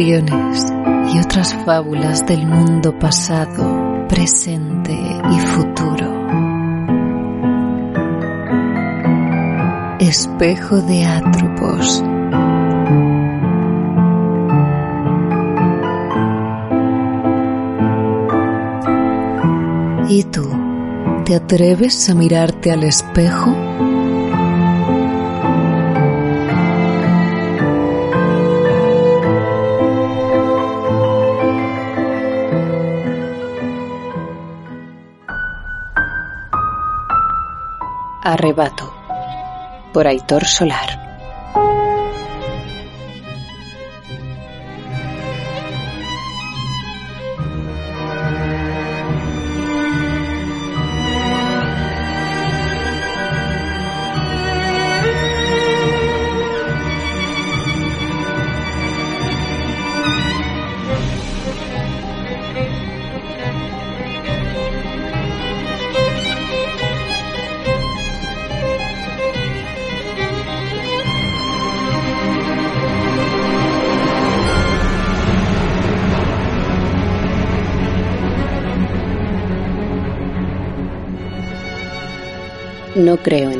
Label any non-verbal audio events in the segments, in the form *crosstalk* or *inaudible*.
Y otras fábulas del mundo pasado, presente y futuro. Espejo de Atropos. ¿Y tú? ¿Te atreves a mirarte al espejo? Arrebato. Por Aitor Solar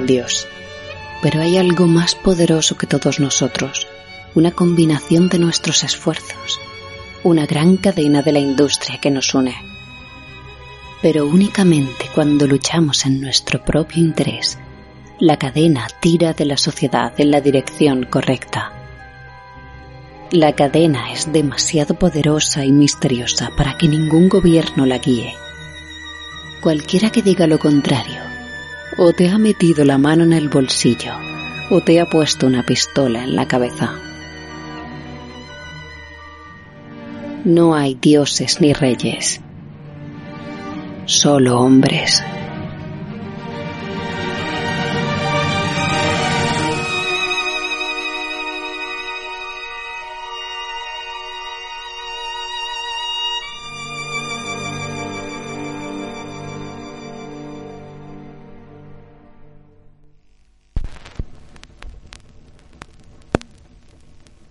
Dios, pero hay algo más poderoso que todos nosotros, una combinación de nuestros esfuerzos, una gran cadena de la industria que nos une. Pero únicamente cuando luchamos en nuestro propio interés, la cadena tira de la sociedad en la dirección correcta. La cadena es demasiado poderosa y misteriosa para que ningún gobierno la guíe. Cualquiera que diga lo contrario o te ha metido la mano en el bolsillo o te ha puesto una pistola en la cabeza. No hay dioses ni reyes, solo hombres.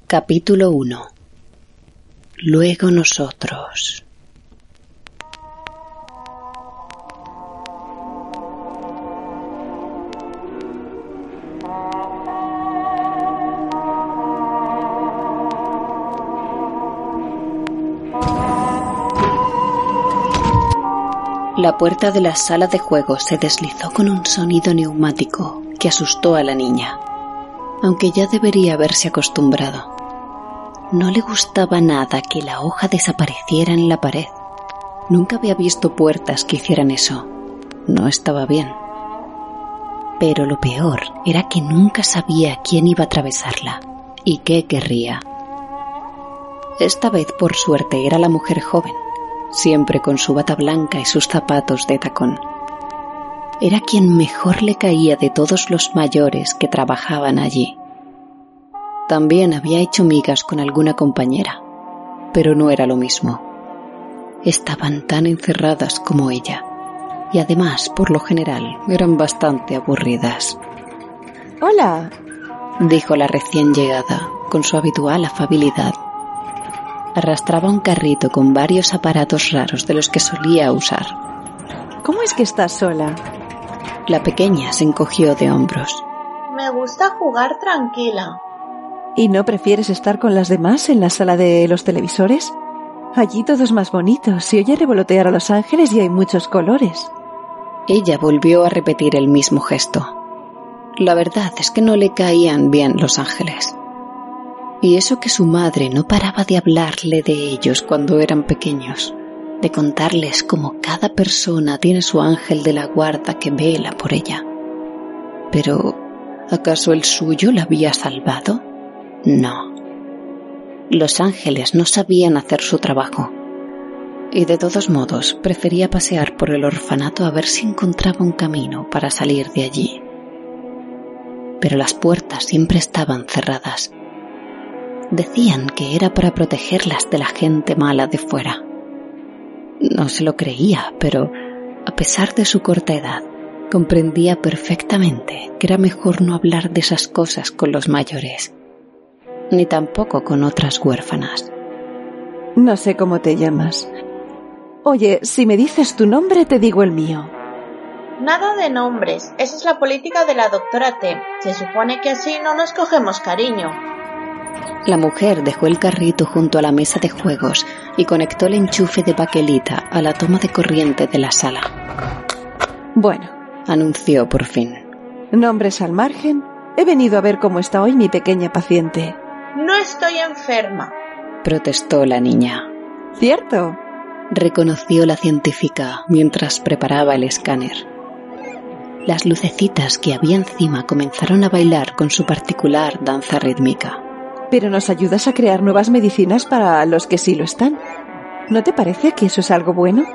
Capítulo 1 Luego nosotros. La puerta de la sala de juegos se deslizó con un sonido neumático que asustó a la niña, aunque ya debería haberse acostumbrado. No le gustaba nada que la hoja desapareciera en la pared. Nunca había visto puertas que hicieran eso. No estaba bien. Pero lo peor era que nunca sabía quién iba a atravesarla y qué querría. Esta vez, por suerte, era la mujer joven, siempre con su bata blanca y sus zapatos de tacón. Era quien mejor le caía de todos los mayores que trabajaban allí. También había hecho migas con alguna compañera, pero no era lo mismo. Estaban tan encerradas como ella, y además, por lo general, eran bastante aburridas. Hola, dijo la recién llegada, con su habitual afabilidad. Arrastraba un carrito con varios aparatos raros de los que solía usar. ¿Cómo es que estás sola? La pequeña se encogió de hombros. Me gusta jugar tranquila. ¿Y no prefieres estar con las demás en la sala de los televisores? Allí todo es más bonito, se oye revolotear a los ángeles y hay muchos colores. Ella volvió a repetir el mismo gesto. La verdad es que no le caían bien los ángeles. Y eso que su madre no paraba de hablarle de ellos cuando eran pequeños, de contarles cómo cada persona tiene su ángel de la guarda que vela por ella. Pero, ¿acaso el suyo la había salvado? No. Los ángeles no sabían hacer su trabajo. Y de todos modos prefería pasear por el orfanato a ver si encontraba un camino para salir de allí. Pero las puertas siempre estaban cerradas. Decían que era para protegerlas de la gente mala de fuera. No se lo creía, pero a pesar de su corta edad, comprendía perfectamente que era mejor no hablar de esas cosas con los mayores ni tampoco con otras huérfanas. No sé cómo te llamas. Oye, si me dices tu nombre, te digo el mío. Nada de nombres. Esa es la política de la doctora T. Se supone que así no nos cogemos cariño. La mujer dejó el carrito junto a la mesa de juegos y conectó el enchufe de baquelita a la toma de corriente de la sala. Bueno, Anunció por fin. nombres al margen. He venido a ver cómo está hoy mi pequeña paciente. No estoy enferma. Protestó la niña. ¿Cierto? Reconoció la científica mientras preparaba el escáner. Las lucecitas que había encima comenzaron a bailar con su particular danza rítmica. Pero nos ayudas a crear nuevas medicinas para los que sí lo están. ¿No te parece que eso es algo bueno?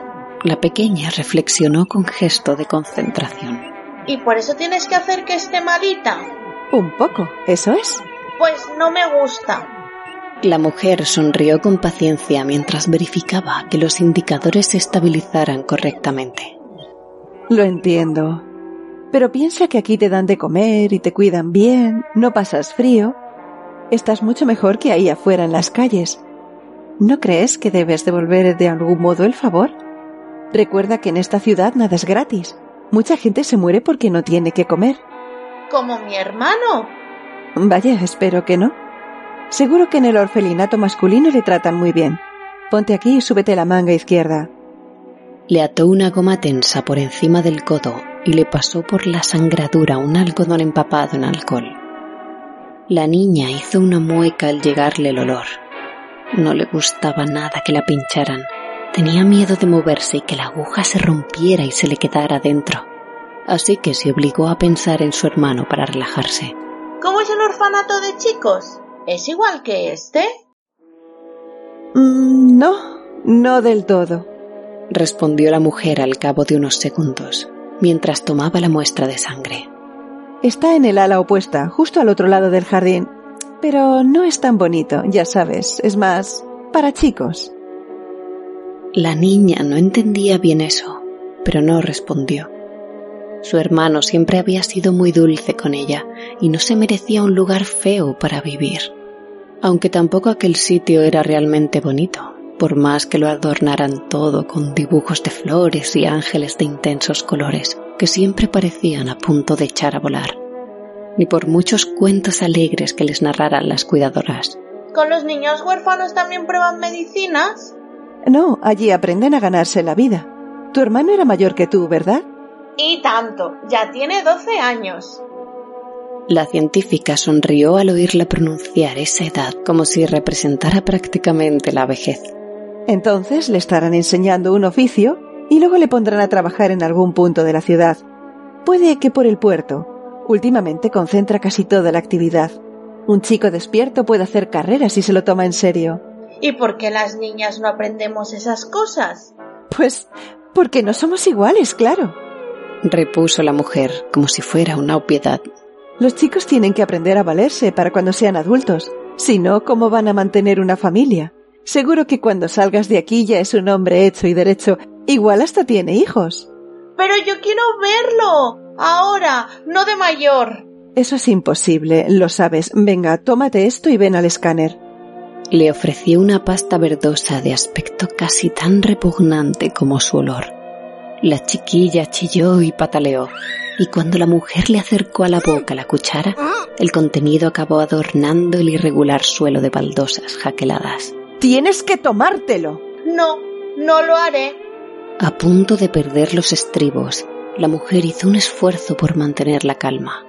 La pequeña reflexionó con gesto de concentración. ¿Y por eso tienes que hacer que esté malita? Un poco, eso es. Pues no me gusta. La mujer sonrió con paciencia mientras verificaba que los indicadores se estabilizaran correctamente. Lo entiendo. Pero piensa que aquí te dan de comer y te cuidan bien, no pasas frío. Estás mucho mejor que ahí afuera en las calles. ¿No crees que debes devolver de algún modo el favor? Recuerda que en esta ciudad nada es gratis. Mucha gente se muere porque no tiene que comer. Como mi hermano. Vaya, espero que no. Seguro que en el orfelinato masculino le tratan muy bien. Ponte aquí y súbete la manga izquierda. Le ató una goma tensa por encima del codo y le pasó por la sangradura un algodón empapado en alcohol. La niña hizo una mueca al llegarle el olor. No le gustaba nada que la pincharan. Tenía miedo de moverse y que la aguja se rompiera y se le quedara dentro. Así que se obligó a pensar en su hermano para relajarse. ¿Cómo es el orfanato de chicos? ¿Es igual que este? Mm, no, no del todo. Respondió la mujer al cabo de unos segundos, mientras tomaba la muestra de sangre. Está en el ala opuesta, justo al otro lado del jardín. Pero no es tan bonito, ya sabes, es más para chicos. La niña no entendía bien eso, pero no respondió. Su hermano siempre había sido muy dulce con ella y no se merecía un lugar feo para vivir. Aunque tampoco aquel sitio era realmente bonito, por más que lo adornaran todo con dibujos de flores y ángeles de intensos colores que siempre parecían a punto de echar a volar, ni por muchos cuentos alegres que les narraran las cuidadoras. ¿Con los niños huérfanos también prueban medicinas? No, allí aprenden a ganarse la vida. Tu hermano era mayor que tú, ¿verdad? Y tanto, ya tiene 12 años. La científica sonrió al oírla pronunciar esa edad como si representara prácticamente la vejez. Entonces le estarán enseñando un oficio y luego le pondrán a trabajar en algún punto de la ciudad. Puede que por el puerto. Últimamente concentra casi toda la actividad. Un chico despierto puede hacer carreras si se lo toma en serio. ¿Y por qué las niñas no aprendemos esas cosas? Pues porque no somos iguales, claro. Repuso la mujer como si fuera una obviedad. Los chicos tienen que aprender a valerse para cuando sean adultos. Si no, ¿cómo van a mantener una familia? Seguro que cuando salgas de aquí ya es un hombre hecho y derecho. Igual hasta tiene hijos. Pero yo quiero verlo. Ahora, no de mayor. Eso es imposible, lo sabes. Venga, tómate esto y ven al escáner. Le ofreció una pasta verdosa de aspecto casi tan repugnante como su olor. La chiquilla chilló y pataleó, y cuando la mujer le acercó a la boca la cuchara, el contenido acabó adornando el irregular suelo de baldosas jaqueladas. Tienes que tomártelo. No, no lo haré. A punto de perder los estribos, la mujer hizo un esfuerzo por mantener la calma.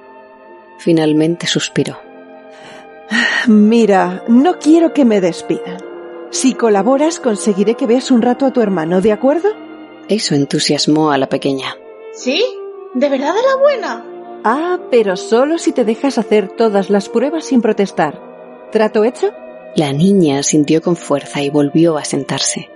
Finalmente suspiró. Mira, no quiero que me despidan. Si colaboras, conseguiré que veas un rato a tu hermano, ¿de acuerdo? Eso entusiasmó a la pequeña. ¿Sí? ¿De verdad era buena? Ah, pero solo si te dejas hacer todas las pruebas sin protestar. ¿Trato hecho? La niña sintió con fuerza y volvió a sentarse.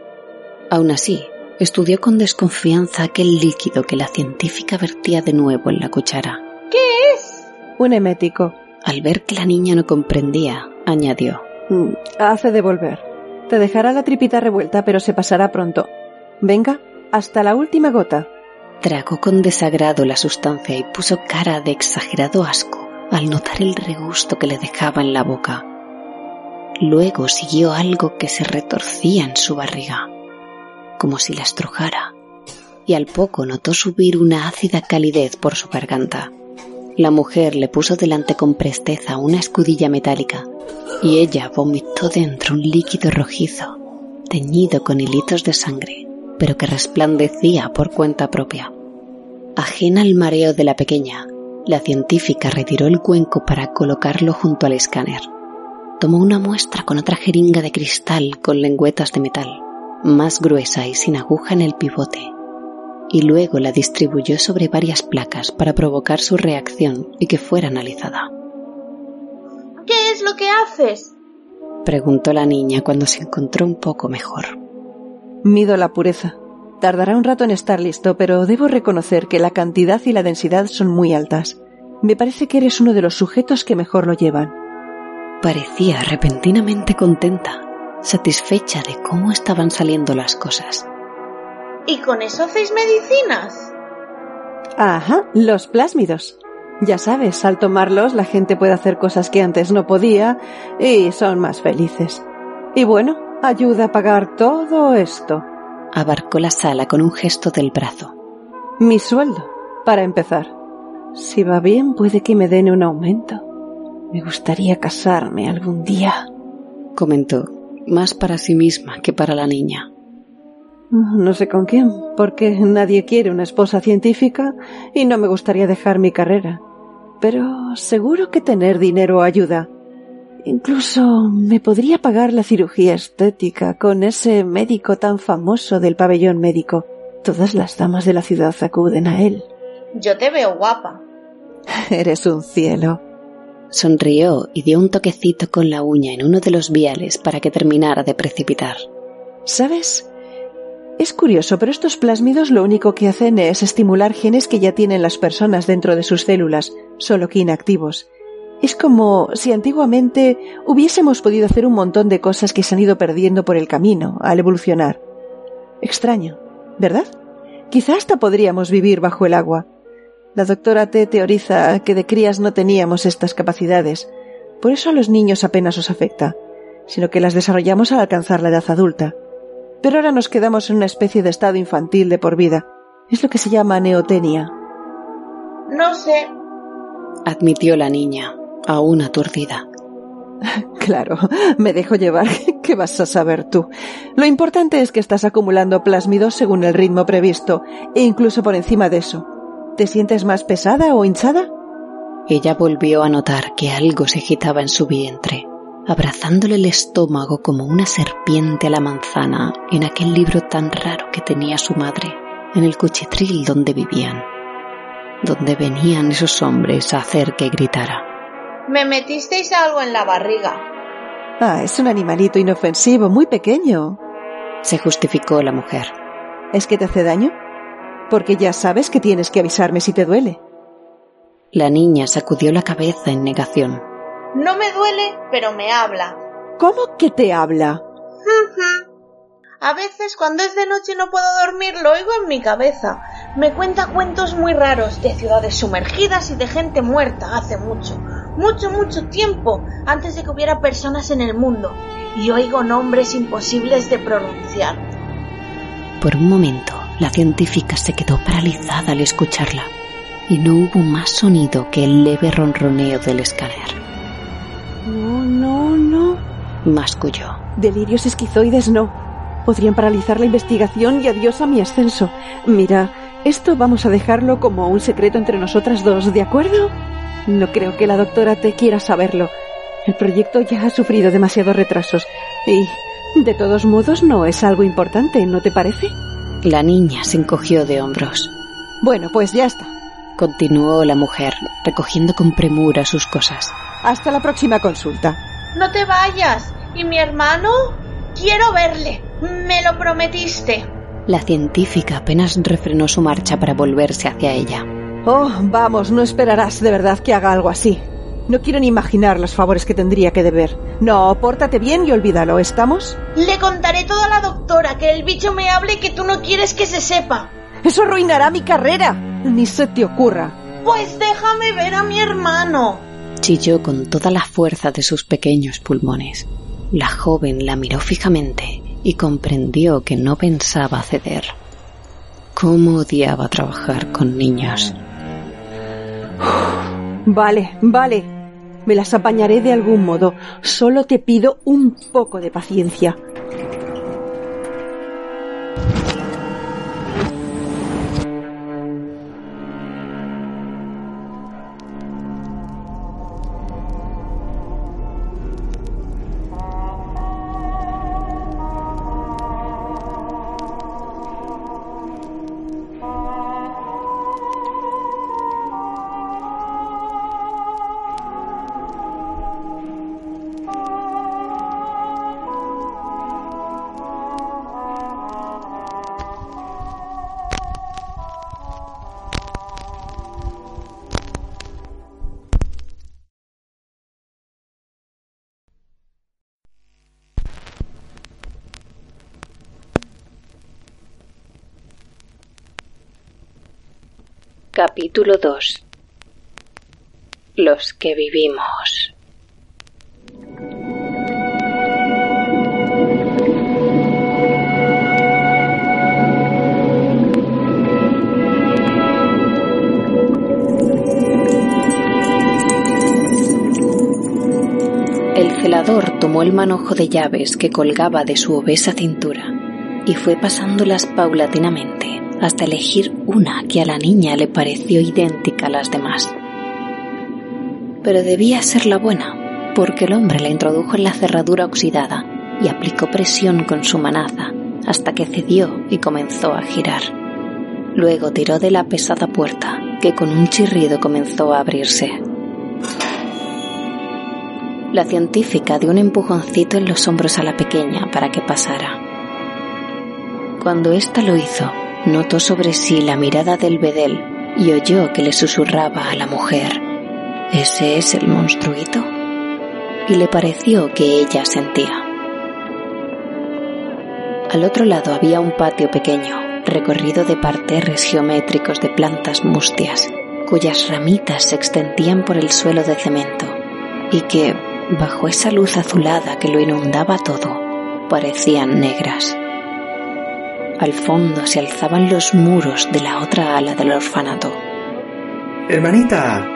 Aún así, estudió con desconfianza aquel líquido que la científica vertía de nuevo en la cuchara. ¿Qué es? Un emético. Al ver que la niña no comprendía, añadió. Mm, hace devolver. Te dejará la tripita revuelta, pero se pasará pronto. Venga, hasta la última gota. Tragó con desagrado la sustancia y puso cara de exagerado asco al notar el regusto que le dejaba en la boca. Luego siguió algo que se retorcía en su barriga, como si la estrujara, y al poco notó subir una ácida calidez por su garganta. La mujer le puso delante con presteza una escudilla metálica y ella vomitó dentro un líquido rojizo, teñido con hilitos de sangre, pero que resplandecía por cuenta propia. Ajena al mareo de la pequeña, la científica retiró el cuenco para colocarlo junto al escáner. Tomó una muestra con otra jeringa de cristal con lengüetas de metal, más gruesa y sin aguja en el pivote, y luego la distribuyó sobre varias placas para provocar su reacción y que fuera analizada. ¿Qué es lo que haces? preguntó la niña cuando se encontró un poco mejor. Mido la pureza. Tardará un rato en estar listo, pero debo reconocer que la cantidad y la densidad son muy altas. Me parece que eres uno de los sujetos que mejor lo llevan. Parecía repentinamente contenta, satisfecha de cómo estaban saliendo las cosas. ¿Y con eso hacéis medicinas? Ajá, los plásmidos. Ya sabes, al tomarlos la gente puede hacer cosas que antes no podía y son más felices. Y bueno, ayuda a pagar todo esto. Abarcó la sala con un gesto del brazo. Mi sueldo, para empezar. Si va bien, puede que me den un aumento. Me gustaría casarme algún día. Comentó, más para sí misma que para la niña. No sé con quién, porque nadie quiere una esposa científica y no me gustaría dejar mi carrera. Pero seguro que tener dinero ayuda. Incluso me podría pagar la cirugía estética con ese médico tan famoso del pabellón médico. Todas las damas de la ciudad acuden a él. Yo te veo guapa. *laughs* Eres un cielo. Sonrió y dio un toquecito con la uña en uno de los viales para que terminara de precipitar. ¿Sabes? Es curioso, pero estos plásmidos lo único que hacen es estimular genes que ya tienen las personas dentro de sus células, solo que inactivos. Es como si antiguamente hubiésemos podido hacer un montón de cosas que se han ido perdiendo por el camino al evolucionar. Extraño, ¿verdad? Quizá hasta podríamos vivir bajo el agua. La doctora T teoriza que de crías no teníamos estas capacidades, por eso a los niños apenas os afecta, sino que las desarrollamos al alcanzar la edad adulta. Pero ahora nos quedamos en una especie de estado infantil de por vida. Es lo que se llama neotenia. No sé, admitió la niña, aún aturdida. *laughs* Claro, me dejo llevar. *laughs* ¿Qué vas a saber tú? Lo importante es que estás acumulando plásmidos según el ritmo previsto, e incluso por encima de eso. ¿Te sientes más pesada o hinchada? Ella volvió a notar que algo se agitaba en su vientre, abrazándole el estómago como una serpiente a la manzana en aquel libro tan raro que tenía su madre, en el cuchitril donde vivían, donde venían esos hombres a hacer que gritara. Me metisteis algo en la barriga. Ah, es un animalito inofensivo, muy pequeño. Se justificó la mujer. ¿Es que te hace daño? Porque ya sabes que tienes que avisarme si te duele. La niña sacudió la cabeza en negación. No me duele, pero me habla. ¿Cómo que te habla? A veces cuando es de noche y no puedo dormir lo oigo en mi cabeza. Me cuenta cuentos muy raros de ciudades sumergidas y de gente muerta hace mucho, mucho, mucho tiempo antes de que hubiera personas en el mundo. Y oigo nombres imposibles de pronunciar. Por un momento, la científica se quedó paralizada al escucharla, y no hubo más sonido que el leve ronroneo del escáner. No, no, no. Masculló. Delirios esquizoides no. Podrían paralizar la investigación y adiós a mi ascenso. Mira, esto vamos a dejarlo como un secreto entre nosotras dos, ¿de acuerdo? No creo que la doctora te quiera saberlo. El proyecto ya ha sufrido demasiados retrasos. Y, de todos modos, no es algo importante, ¿no te parece? La niña se encogió de hombros. Bueno, pues ya está. Continuó la mujer, recogiendo con premura sus cosas. Hasta la próxima consulta. No te vayas. ¿Y mi hermano? Quiero verle. Me lo prometiste. La científica apenas refrenó su marcha para volverse hacia ella. Oh, vamos, no esperarás de verdad que haga algo así. No quiero ni imaginar los favores que tendría que deber. No, pórtate bien y olvídalo, ¿estamos? Le contaré todo a la doctora que el bicho me hable y que tú no quieres que se sepa. Eso arruinará mi carrera. Ni se te ocurra. Pues déjame ver a mi hermano. Chilló con toda la fuerza de sus pequeños pulmones. La joven la miró fijamente y comprendió que no pensaba ceder. ¿Cómo odiaba trabajar con niños? Vale, vale. Me las apañaré de algún modo. Solo te pido un poco de paciencia. Capítulo 2 Los que vivimos. El celador tomó el manojo de llaves que colgaba de su obesa cintura y fue pasándolas paulatinamente hasta elegir una que a la niña le pareció idéntica a las demás. Pero debía ser la buena, porque el hombre la introdujo en la cerradura oxidada y aplicó presión con su manaza hasta que cedió y comenzó a girar. Luego tiró de la pesada puerta, que con un chirrido comenzó a abrirse. La científica dio un empujoncito en los hombros a la pequeña para que pasara. Cuando ésta lo hizo, notó sobre sí la mirada del bedel y oyó que le susurraba a la mujer, ¿ese es el monstruito? Y le pareció que ella sentía. Al otro lado había un patio pequeño, recorrido de parterres geométricos de plantas mustias, cuyas ramitas se extendían por el suelo de cemento, y que, bajo esa luz azulada que lo inundaba todo, parecían negras. Al fondo se alzaban los muros de la otra ala del orfanato. Hermanita.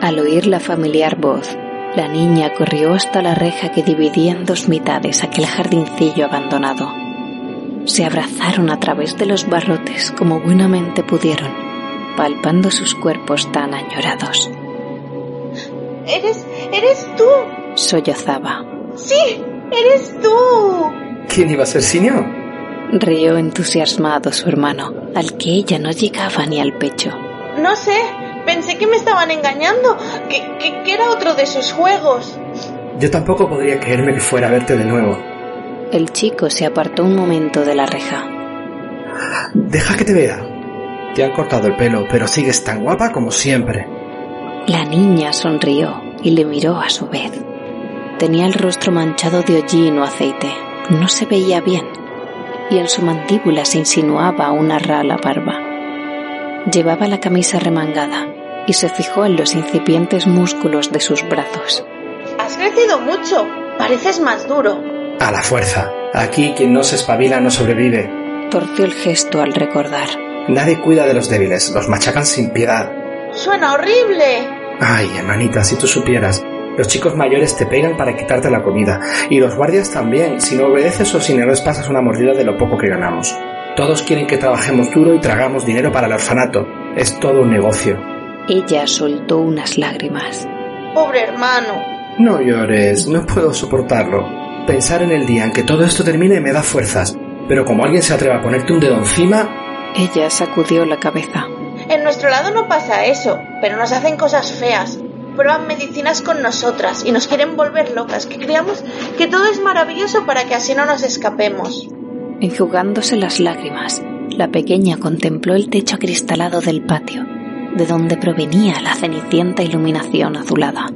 Al oír la familiar voz, la niña corrió hasta la reja que dividía en dos mitades aquel jardincillo abandonado. Se abrazaron a través de los barrotes como buenamente pudieron, palpando sus cuerpos tan añorados. ¡Eres, eres tú! sollozaba. ¡Sí! ¡Eres tú! ¿Quién iba a ser Sinio? Rió entusiasmado su hermano, al que ella no llegaba ni al pecho. No sé, pensé que me estaban engañando, que, que, que era otro de sus juegos. Yo tampoco podría creerme que fuera a verte de nuevo. El chico se apartó un momento de la reja. Deja que te vea. Te han cortado el pelo, pero sigues tan guapa como siempre. La niña sonrió y le miró a su vez. Tenía el rostro manchado de hollín o aceite. No se veía bien y en su mandíbula se insinuaba una rala barba. Llevaba la camisa remangada y se fijó en los incipientes músculos de sus brazos. Has crecido mucho, pareces más duro. A la fuerza. Aquí quien no se espabila no sobrevive. Torció el gesto al recordar. Nadie cuida de los débiles, los machacan sin piedad. Suena horrible. Ay, hermanita, si tú supieras. Los chicos mayores te pegan para quitarte la comida. Y los guardias también. Si no obedeces o si no les pasas una mordida de lo poco que ganamos. Todos quieren que trabajemos duro y tragamos dinero para el orfanato. Es todo un negocio. Ella soltó unas lágrimas. Pobre hermano. No llores, no puedo soportarlo. Pensar en el día en que todo esto termine me da fuerzas. Pero como alguien se atreva a ponerte un dedo encima... Ella sacudió la cabeza. En nuestro lado no pasa eso, pero nos hacen cosas feas prueban medicinas con nosotras y nos quieren volver locas, que creamos que todo es maravilloso para que así no nos escapemos. Enjugándose las lágrimas, la pequeña contempló el techo acristalado del patio, de donde provenía la cenicienta iluminación azulada.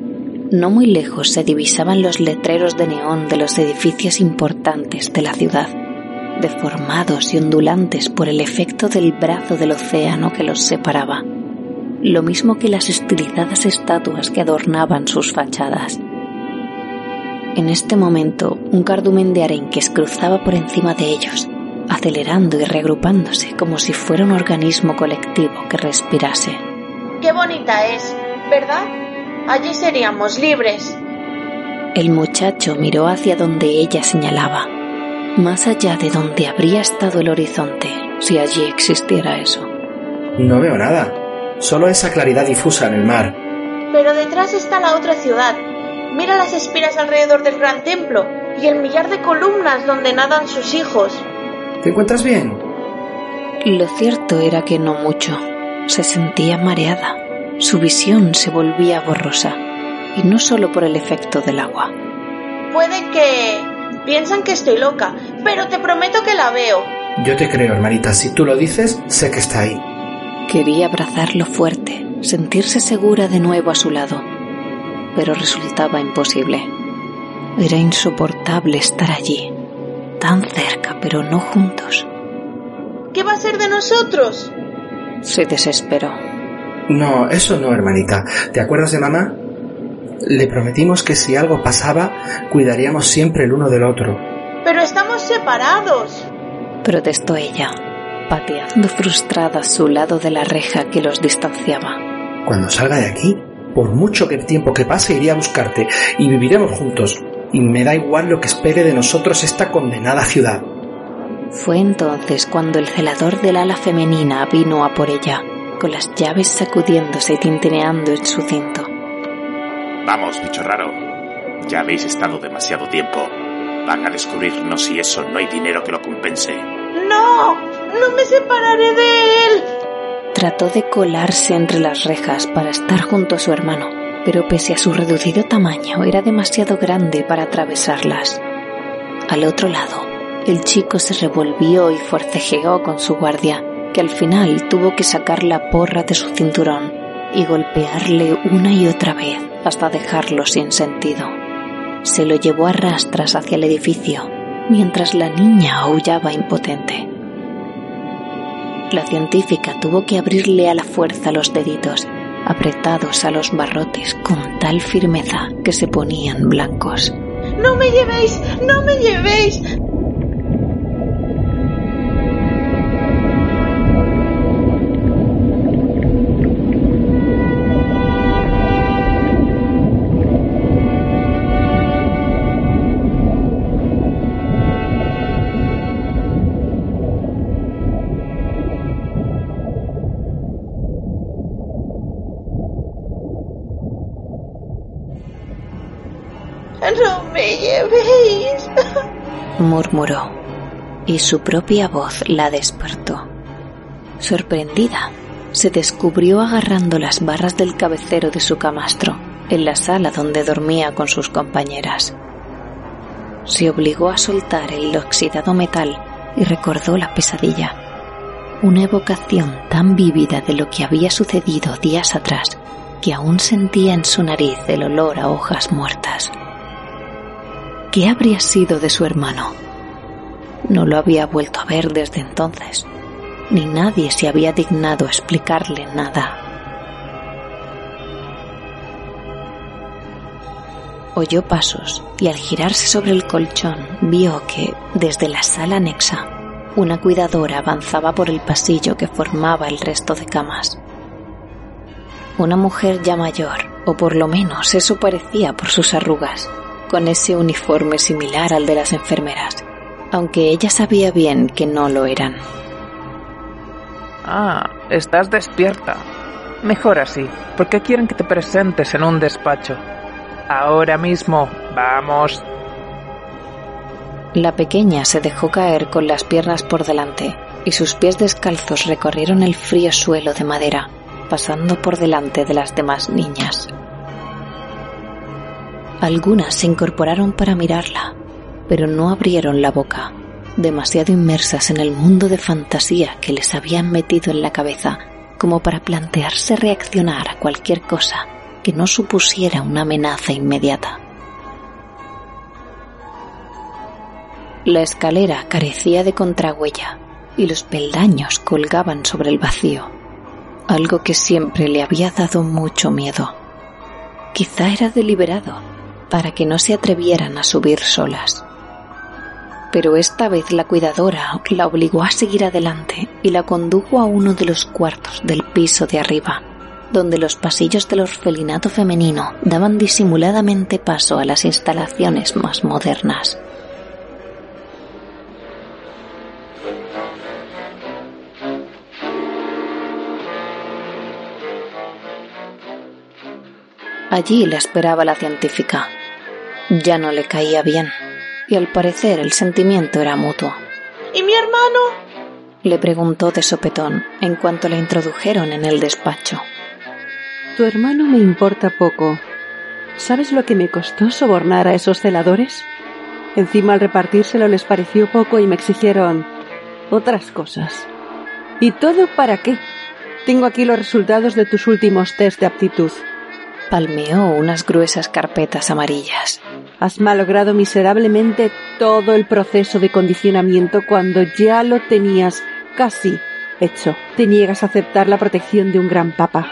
No muy lejos se divisaban los letreros de neón de los edificios importantes de la ciudad, deformados y ondulantes por el efecto del brazo del océano que los separaba lo mismo que las estilizadas estatuas que adornaban sus fachadas. En este momento, un cardumen de arenques cruzaba por encima de ellos, acelerando y reagrupándose como si fuera un organismo colectivo que respirase. Qué bonita es, ¿verdad? Allí seríamos libres. El muchacho miró hacia donde ella señalaba, más allá de donde habría estado el horizonte, si allí existiera eso. No veo nada, solo esa claridad difusa en el mar. Pero detrás está la otra ciudad. Mira las espiras alrededor del gran templo y el millar de columnas donde nadan sus hijos. ¿Te encuentras bien? Lo cierto era que no mucho. Se sentía mareada. Su visión se volvía borrosa. Y no solo por el efecto del agua. Puede que piensan que estoy loca, pero te prometo que la veo. Yo te creo, hermanita. Si tú lo dices, sé que está ahí. Quería abrazarlo fuerte, sentirse segura de nuevo a su lado, pero resultaba imposible. Era insoportable estar allí, tan cerca, pero no juntos. ¿Qué va a ser de nosotros? Se desesperó. No, eso no, hermanita. ¿Te acuerdas de mamá? Le prometimos que si algo pasaba, cuidaríamos siempre el uno del otro. Pero estamos separados. Protestó ella, pateando frustrada su lado de la reja que los distanciaba. Cuando salga de aquí, por mucho que el tiempo que pase, iré a buscarte y viviremos juntos. Y me da igual lo que espere de nosotros esta condenada ciudad. Fue entonces cuando el celador del ala femenina vino a por ella, con las llaves sacudiéndose y tintineando en su cinto. Vamos, bicho raro. Ya habéis estado demasiado tiempo. Van a descubrirnos si eso no hay dinero que lo compense. No, no me separaré de él. Trató de colarse entre las rejas para estar junto a su hermano, pero pese a su reducido tamaño era demasiado grande para atravesarlas. Al otro lado, el chico se revolvió y forcejeó con su guardia, que al final tuvo que sacar la porra de su cinturón y golpearle una y otra vez hasta dejarlo sin sentido. Se lo llevó a rastras hacia el edificio, mientras la niña aullaba impotente. La científica tuvo que abrirle a la fuerza los deditos, apretados a los barrotes con tal firmeza que se ponían blancos. ¡No me llevéis! ¡No me llevéis! Murmuró, y su propia voz la despertó. Sorprendida, se descubrió agarrando las barras del cabecero de su camastro en la sala donde dormía con sus compañeras. Se obligó a soltar el oxidado metal y recordó la pesadilla, una evocación tan vívida de lo que había sucedido días atrás que aún sentía en su nariz el olor a hojas muertas. ¿Qué habría sido de su hermano? No lo había vuelto a ver desde entonces, ni nadie se había dignado explicarle nada. Oyó pasos y al girarse sobre el colchón vio que, desde la sala anexa, una cuidadora avanzaba por el pasillo que formaba el resto de camas. Una mujer ya mayor, o por lo menos eso parecía por sus arrugas, con ese uniforme similar al de las enfermeras, aunque ella sabía bien que no lo eran. Ah, estás despierta. Mejor así, porque quieren que te presentes en un despacho. Ahora mismo, vamos. La pequeña se dejó caer con las piernas por delante y sus pies descalzos recorrieron el frío suelo de madera, pasando por delante de las demás niñas. Algunas se incorporaron para mirarla, pero no abrieron la boca, demasiado inmersas en el mundo de fantasía que les habían metido en la cabeza como para plantearse reaccionar a cualquier cosa que no supusiera una amenaza inmediata. La escalera carecía de contrahuella y los peldaños colgaban sobre el vacío, algo que siempre le había dado mucho miedo. Quizá era deliberado, para que no se atrevieran a subir solas. Pero esta vez la cuidadora la obligó a seguir adelante y la condujo a uno de los cuartos del piso de arriba, donde los pasillos del orfelinato femenino daban disimuladamente paso a las instalaciones más modernas. Allí la esperaba la científica. Ya no le caía bien, y al parecer el sentimiento era mutuo. ¿Y mi hermano? Le preguntó de sopetón en cuanto la introdujeron en el despacho. Tu hermano me importa poco. ¿Sabes lo que me costó sobornar a esos celadores? Encima al repartírselo les pareció poco y me exigieron otras cosas. ¿Y todo para qué? Tengo aquí los resultados de tus últimos test de aptitud. Palmeó unas gruesas carpetas amarillas. Has malogrado miserablemente todo el proceso de condicionamiento cuando ya lo tenías casi hecho. Te niegas a aceptar la protección de un gran papa.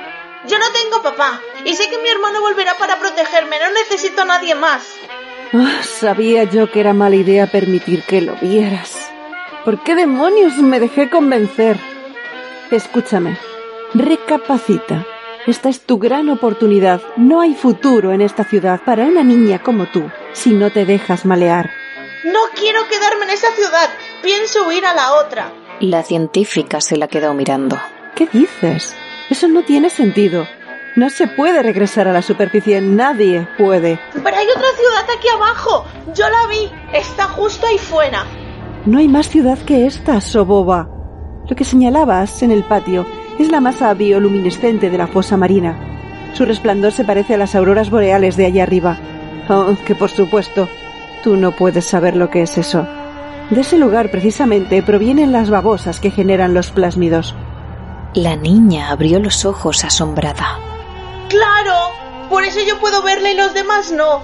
Yo no tengo papá y sé que mi hermano volverá para protegerme. No necesito a nadie más. Ah, sabía yo que era mala idea permitir que lo vieras. ¿Por qué demonios me dejé convencer? Escúchame. Recapacita. Esta es tu gran oportunidad. No hay futuro en esta ciudad para una niña como tú si no te dejas malear. No quiero quedarme en esa ciudad. Pienso huir a la otra. La científica se la quedó mirando. ¿Qué dices? Eso no tiene sentido. No se puede regresar a la superficie. Nadie puede. Pero hay otra ciudad aquí abajo. Yo la vi. Está justo ahí fuera. No hay más ciudad que esta, Soboba. Lo que señalabas en el patio es la masa bioluminescente de la fosa marina. Su resplandor se parece a las auroras boreales de allá arriba. Aunque, por supuesto, tú no puedes saber lo que es eso. De ese lugar, precisamente, provienen las babosas que generan los plásmidos. La niña abrió los ojos asombrada. ¡Claro! Por eso yo puedo verla y los demás no.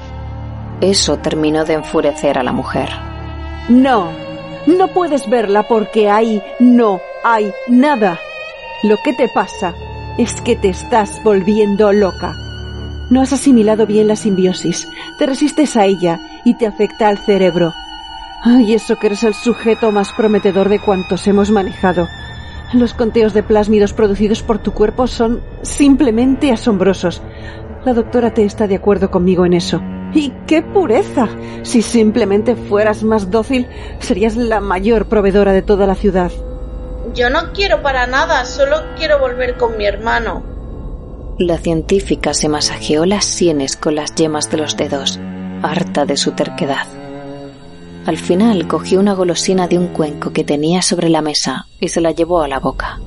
Eso terminó de enfurecer a la mujer. No, no puedes verla porque ahí no hay nada. Lo que te pasa es que te estás volviendo loca. No has asimilado bien la simbiosis, te resistes a ella y te afecta al cerebro. Ay, eso que eres el sujeto más prometedor de cuantos hemos manejado. Los conteos de plásmidos producidos por tu cuerpo son simplemente asombrosos. La doctora te está de acuerdo conmigo en eso. ¡Y qué pureza! Si simplemente fueras más dócil, serías la mayor proveedora de toda la ciudad. Yo no quiero para nada, solo quiero volver con mi hermano. La científica se masajeó las sienes con las yemas de los dedos, harta de su terquedad. Al final cogió una golosina de un cuenco que tenía sobre la mesa y se la llevó a la boca.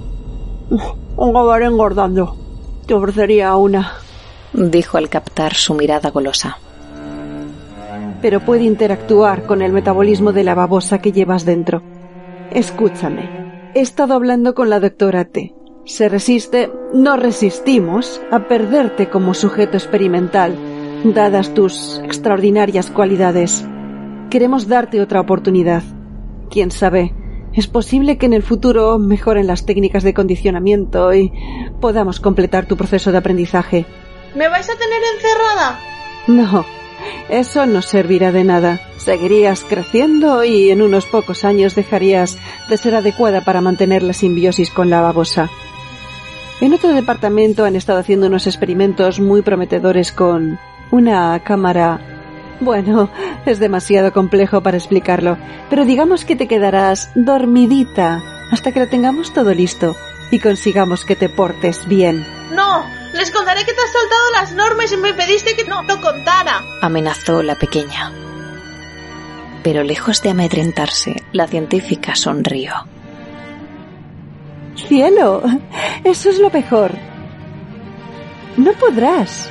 Acabaré engordando. Te ofrecería una. Dijo al captar su mirada golosa. Pero puede interactuar con el metabolismo de la babosa que llevas dentro. Escúchame. He estado hablando con la doctora T. Se resiste, no resistimos, a perderte como sujeto experimental, dadas tus extraordinarias cualidades. Queremos darte otra oportunidad. Quién sabe, es posible que en el futuro mejoren las técnicas de condicionamiento y podamos completar tu proceso de aprendizaje. ¿Me vais a tener encerrada? No, eso no servirá de nada. Seguirías creciendo y en unos pocos años dejarías de ser adecuada para mantener la simbiosis con la babosa. En otro departamento han estado haciendo unos experimentos muy prometedores con una cámara bueno, es demasiado complejo para explicarlo, pero digamos que te quedarás dormidita hasta que lo tengamos todo listo y consigamos que te portes bien. No, les contaré que te has saltado las normas y me pediste que no lo contara. Amenazó la pequeña. Pero lejos de amedrentarse, la científica sonrió. Cielo, eso es lo mejor. No podrás.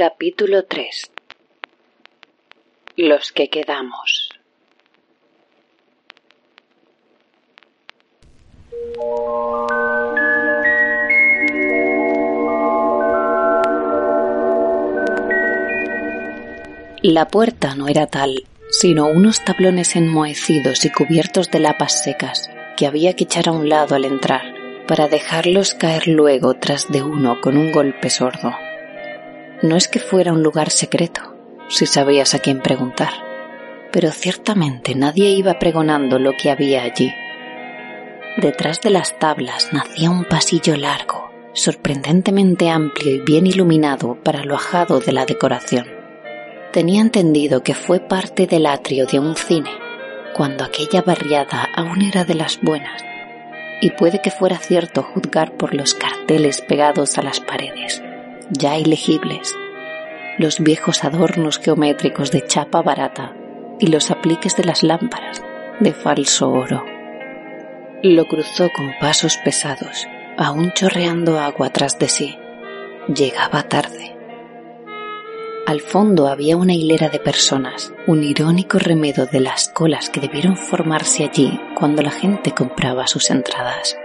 Capítulo 3 Los que quedamos La puerta no era tal, sino unos tablones enmohecidos y cubiertos de lapas secas que había que echar a un lado al entrar, para dejarlos caer luego tras de uno con un golpe sordo. No es que fuera un lugar secreto, si sabías a quién preguntar, pero ciertamente nadie iba pregonando lo que había allí. Detrás de las tablas nacía un pasillo largo, sorprendentemente amplio y bien iluminado para lo ajado de la decoración. Tenía entendido que fue parte del atrio de un cine, cuando aquella barriada aún era de las buenas, y puede que fuera cierto juzgar por los carteles pegados a las paredes, ya ilegibles, los viejos adornos geométricos de chapa barata y los apliques de las lámparas de falso oro. Lo cruzó con pasos pesados, aún chorreando agua tras de sí. Llegaba tarde. Al fondo había una hilera de personas, un irónico remedo de las colas que debieron formarse allí cuando la gente compraba sus entradas.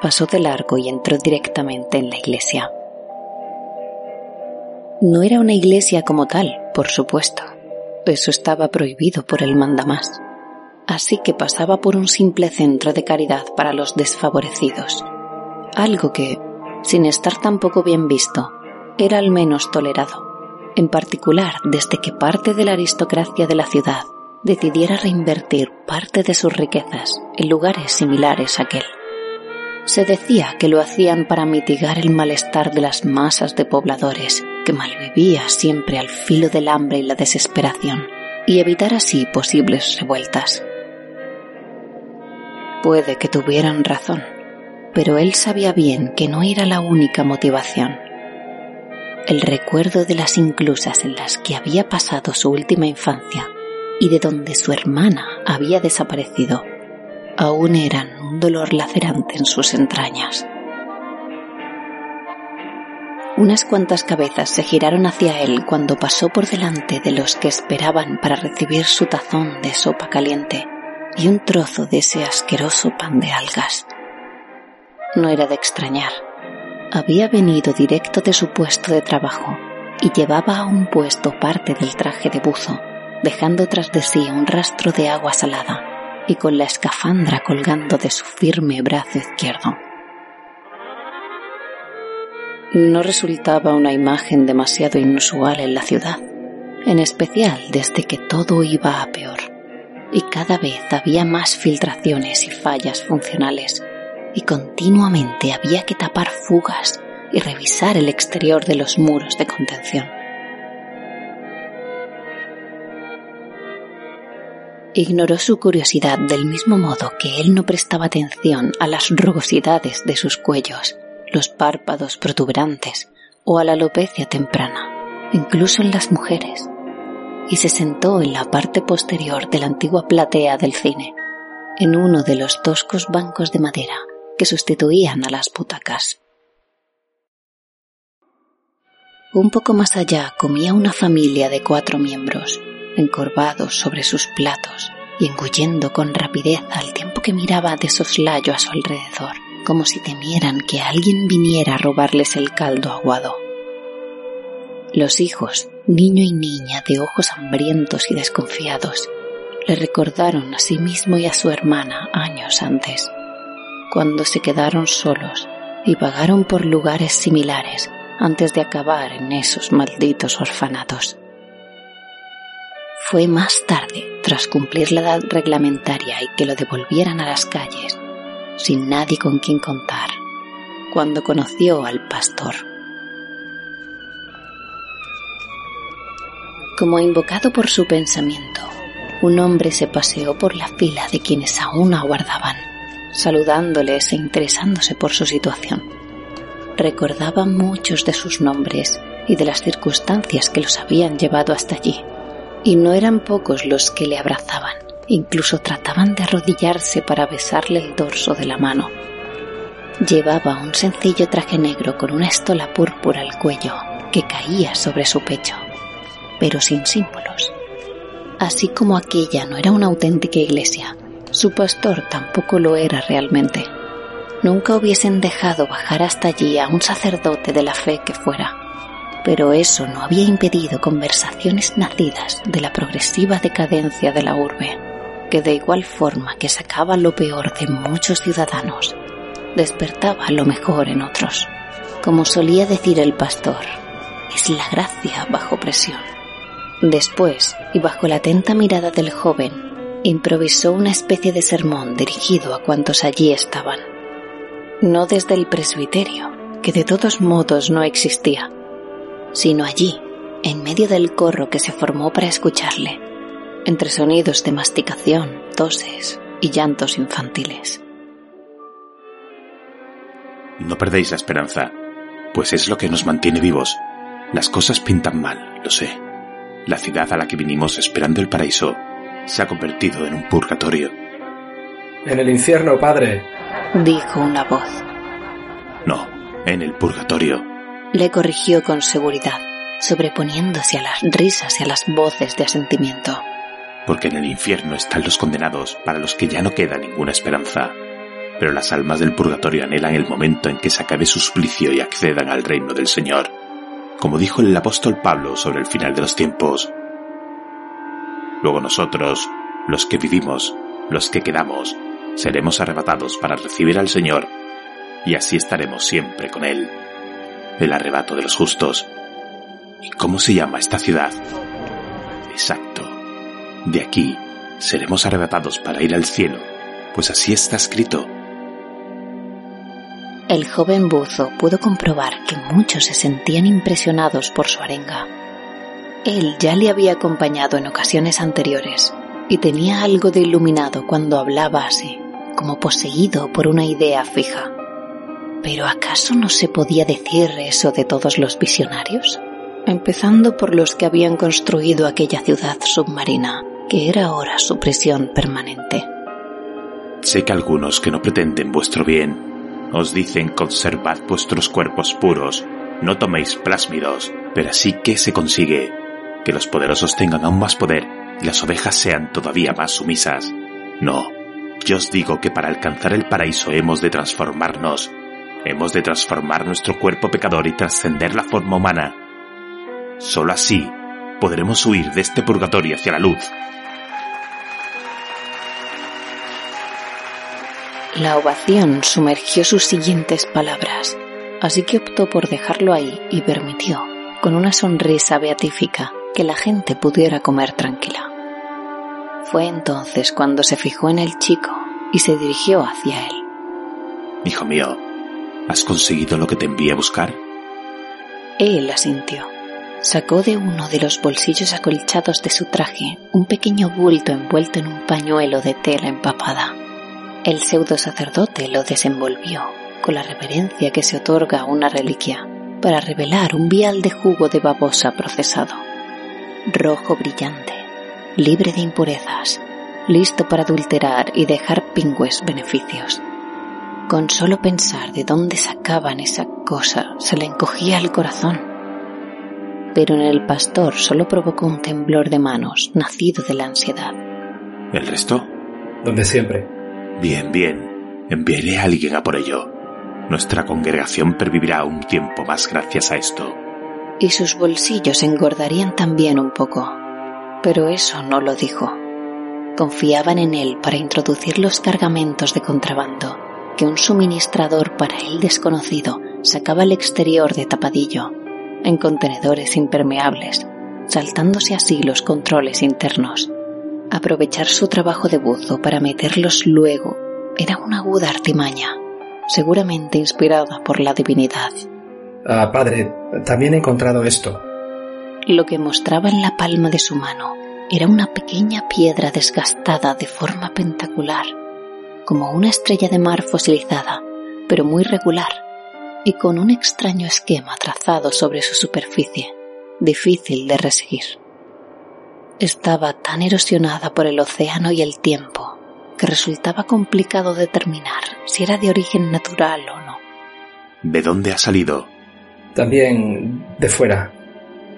Pasó de largo y entró directamente en la iglesia. No era una iglesia como tal, por supuesto. Eso estaba prohibido por el mandamás. Así que pasaba por un simple centro de caridad para los desfavorecidos. Algo que, sin estar tampoco bien visto, era al menos tolerado en particular desde que parte de la aristocracia de la ciudad decidiera reinvertir parte de sus riquezas en lugares similares a aquel. Se decía que lo hacían para mitigar el malestar de las masas de pobladores que malvivía siempre al filo del hambre y la desesperación, y evitar así posibles revueltas. Puede que tuvieran razón, pero él sabía bien que no era la única motivación el recuerdo de las inclusas en las que había pasado su última infancia y de donde su hermana había desaparecido, aún eran un dolor lacerante en sus entrañas. Unas cuantas cabezas se giraron hacia él cuando pasó por delante de los que esperaban para recibir su tazón de sopa caliente y un trozo de ese asqueroso pan de algas. No era de extrañar había venido directo de su puesto de trabajo y llevaba a un puesto parte del traje de buzo, dejando tras de sí un rastro de agua salada y con la escafandra colgando de su firme brazo izquierdo. No resultaba una imagen demasiado inusual en la ciudad, en especial desde que todo iba a peor, y cada vez había más filtraciones y fallas funcionales y continuamente había que tapar fugas y revisar el exterior de los muros de contención. Ignoró su curiosidad del mismo modo que él no prestaba atención a las rugosidades de sus cuellos, los párpados protuberantes o a la alopecia temprana, incluso en las mujeres, y se sentó en la parte posterior de la antigua platea del cine, en uno de los toscos bancos de madera que sustituían a las butacas. Un poco más allá comía una familia de cuatro miembros, encorvados sobre sus platos y engullendo con rapidez al tiempo que miraba de soslayo a su alrededor, como si temieran que alguien viniera a robarles el caldo aguado. Los hijos, niño y niña de ojos hambrientos y desconfiados, le recordaron a sí mismo y a su hermana años antes cuando se quedaron solos y vagaron por lugares similares antes de acabar en esos malditos orfanatos. Fue más tarde, tras cumplir la edad reglamentaria y que lo devolvieran a las calles, sin nadie con quien contar, cuando conoció al pastor. Como invocado por su pensamiento, un hombre se paseó por la fila de quienes aún aguardaban saludándoles e interesándose por su situación. Recordaba muchos de sus nombres y de las circunstancias que los habían llevado hasta allí, y no eran pocos los que le abrazaban, incluso trataban de arrodillarse para besarle el dorso de la mano. Llevaba un sencillo traje negro con una estola púrpura al cuello que caía sobre su pecho, pero sin símbolos. Así como aquella no era una auténtica iglesia, Su pastor tampoco lo era realmente. Nunca hubiesen dejado bajar hasta allí a un sacerdote de la fe que fuera. Pero eso no había impedido conversaciones nacidas de la progresiva decadencia de la urbe, que de igual forma que sacaba lo peor de muchos ciudadanos, despertaba lo mejor en otros. Como solía decir el pastor, es la gracia bajo presión. Después, y bajo la atenta mirada del joven, improvisó una especie de sermón dirigido a cuantos allí estaban. No desde el presbiterio, que de todos modos no existía, sino allí, en medio del corro que se formó para escucharle, entre sonidos de masticación, toses y llantos infantiles. No perdéis la esperanza, pues es lo que nos mantiene vivos. Las cosas pintan mal, lo sé. La ciudad a la que vinimos esperando el paraíso se ha convertido en un purgatorio. En el infierno, padre. Dijo una voz. No, en el purgatorio. Le corrigió con seguridad, sobreponiéndose a las risas y a las voces de asentimiento. Porque en el infierno están los condenados para los que ya no queda ninguna esperanza. Pero las almas del purgatorio anhelan el momento en que se acabe su suplicio y accedan al reino del Señor. Como dijo el apóstol Pablo sobre el final de los tiempos, Luego nosotros, los que vivimos, los que quedamos, seremos arrebatados para recibir al Señor, y así estaremos siempre con Él. El arrebato de los justos. ¿Y cómo se llama esta ciudad? Exacto. De aquí seremos arrebatados para ir al cielo, pues así está escrito. El joven buzo pudo comprobar que muchos se sentían impresionados por su arenga él ya le había acompañado en ocasiones anteriores y tenía algo de iluminado cuando hablaba así, como poseído por una idea fija. Pero ¿acaso no se podía decir eso de todos los visionarios? Empezando por los que habían construido aquella ciudad submarina, que era ahora su prisión permanente. Sé que algunos que no pretenden vuestro bien os dicen conservad vuestros cuerpos puros, no toméis plásmidos, pero así que se consigue que los poderosos tengan aún más poder y las ovejas sean todavía más sumisas. No, yo os digo que para alcanzar el paraíso hemos de transformarnos. Hemos de transformar nuestro cuerpo pecador y trascender la forma humana. Solo así podremos huir de este purgatorio hacia la luz. La ovación sumergió sus siguientes palabras, así que optó por dejarlo ahí y permitió, con una sonrisa beatífica, que la gente pudiera comer tranquila. Fue entonces cuando se fijó en el chico y se dirigió hacia él. Hijo mío, ¿has conseguido lo que te envié a buscar? Él asintió. Sacó de uno de los bolsillos acolchados de su traje un pequeño bulto envuelto en un pañuelo de tela empapada. El pseudo sacerdote lo desenvolvió con la reverencia que se otorga a una reliquia para revelar un vial de jugo de babosa procesado rojo brillante, libre de impurezas, listo para adulterar y dejar pingües beneficios. Con solo pensar de dónde sacaban esa cosa se le encogía el corazón. Pero en el pastor solo provocó un temblor de manos nacido de la ansiedad. ¿El resto? Donde siempre. Bien, bien. Enviaré a alguien a por ello. Nuestra congregación pervivirá un tiempo más gracias a esto y sus bolsillos engordarían también un poco. Pero eso no lo dijo. Confiaban en él para introducir los cargamentos de contrabando que un suministrador para él desconocido sacaba al exterior de tapadillo, en contenedores impermeables, saltándose así los controles internos. Aprovechar su trabajo de buzo para meterlos luego era una aguda artimaña, seguramente inspirada por la divinidad. Ah, padre, también he encontrado esto. Lo que mostraba en la palma de su mano era una pequeña piedra desgastada de forma pentacular, como una estrella de mar fosilizada, pero muy regular, y con un extraño esquema trazado sobre su superficie, difícil de reseguir. Estaba tan erosionada por el océano y el tiempo que resultaba complicado determinar si era de origen natural o no. ¿De dónde ha salido? También de fuera.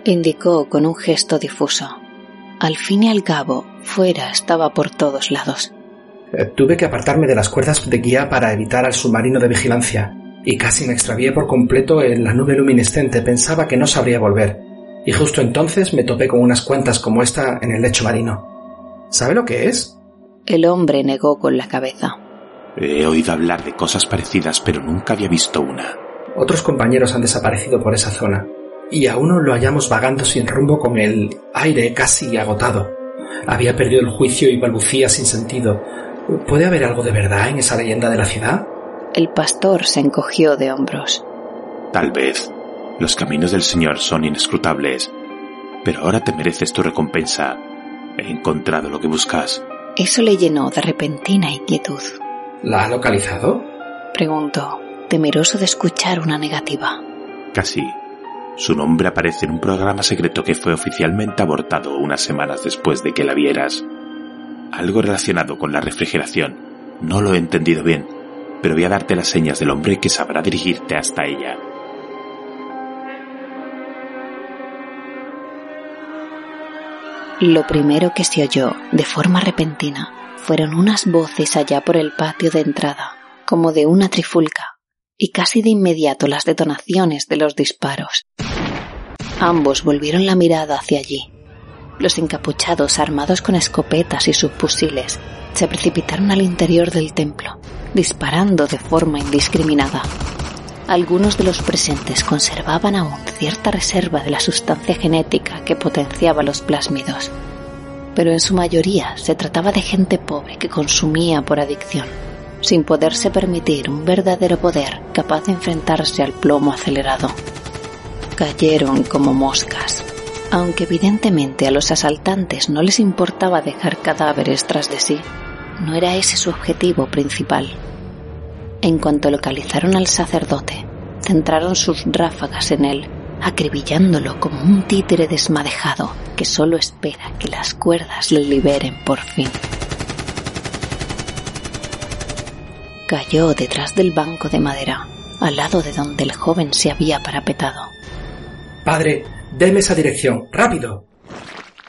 Indicó con un gesto difuso. Al fin y al cabo, fuera estaba por todos lados. Tuve que apartarme de las cuerdas de guía para evitar al submarino de vigilancia, y casi me extravié por completo en la nube luminescente. Pensaba que no sabría volver, y justo entonces me topé con unas cuantas como esta en el lecho marino. ¿Sabe lo que es? El hombre negó con la cabeza. He oído hablar de cosas parecidas, pero nunca había visto una. Otros compañeros han desaparecido por esa zona, y a uno lo hallamos vagando sin rumbo con el aire casi agotado. Había perdido el juicio y balbucía sin sentido. ¿Puede haber algo de verdad en esa leyenda de la ciudad? El pastor se encogió de hombros. Tal vez. Los caminos del Señor son inescrutables. Pero ahora te mereces tu recompensa. He encontrado lo que buscas. Eso le llenó de repentina inquietud. ¿La ha localizado? Preguntó, temeroso de escuchar una negativa. Casi. Su nombre aparece en un programa secreto que fue oficialmente abortado unas semanas después de que la vieras. Algo relacionado con la refrigeración. No lo he entendido bien, pero voy a darte las señas del hombre que sabrá dirigirte hasta ella. Lo primero que se oyó, de forma repentina, fueron unas voces allá por el patio de entrada, como de una trifulca, y casi de inmediato las detonaciones de los disparos. Ambos volvieron la mirada hacia allí. Los encapuchados, armados con escopetas y subfusiles, se precipitaron al interior del templo, disparando de forma indiscriminada. Algunos de los presentes conservaban aún cierta reserva de la sustancia genética que potenciaba los plásmidos, pero en su mayoría se trataba de gente pobre que consumía por adicción, sin poderse permitir un verdadero poder capaz de enfrentarse al plomo acelerado. Cayeron como moscas, aunque evidentemente a los asaltantes no les importaba dejar cadáveres tras de sí, no era ese su objetivo principal. En cuanto localizaron al sacerdote, centraron sus ráfagas en él, acribillándolo como un títere desmadejado que solo espera que las cuerdas le liberen por fin. Cayó detrás del banco de madera, al lado de donde el joven se había parapetado. Padre, deme esa dirección, rápido.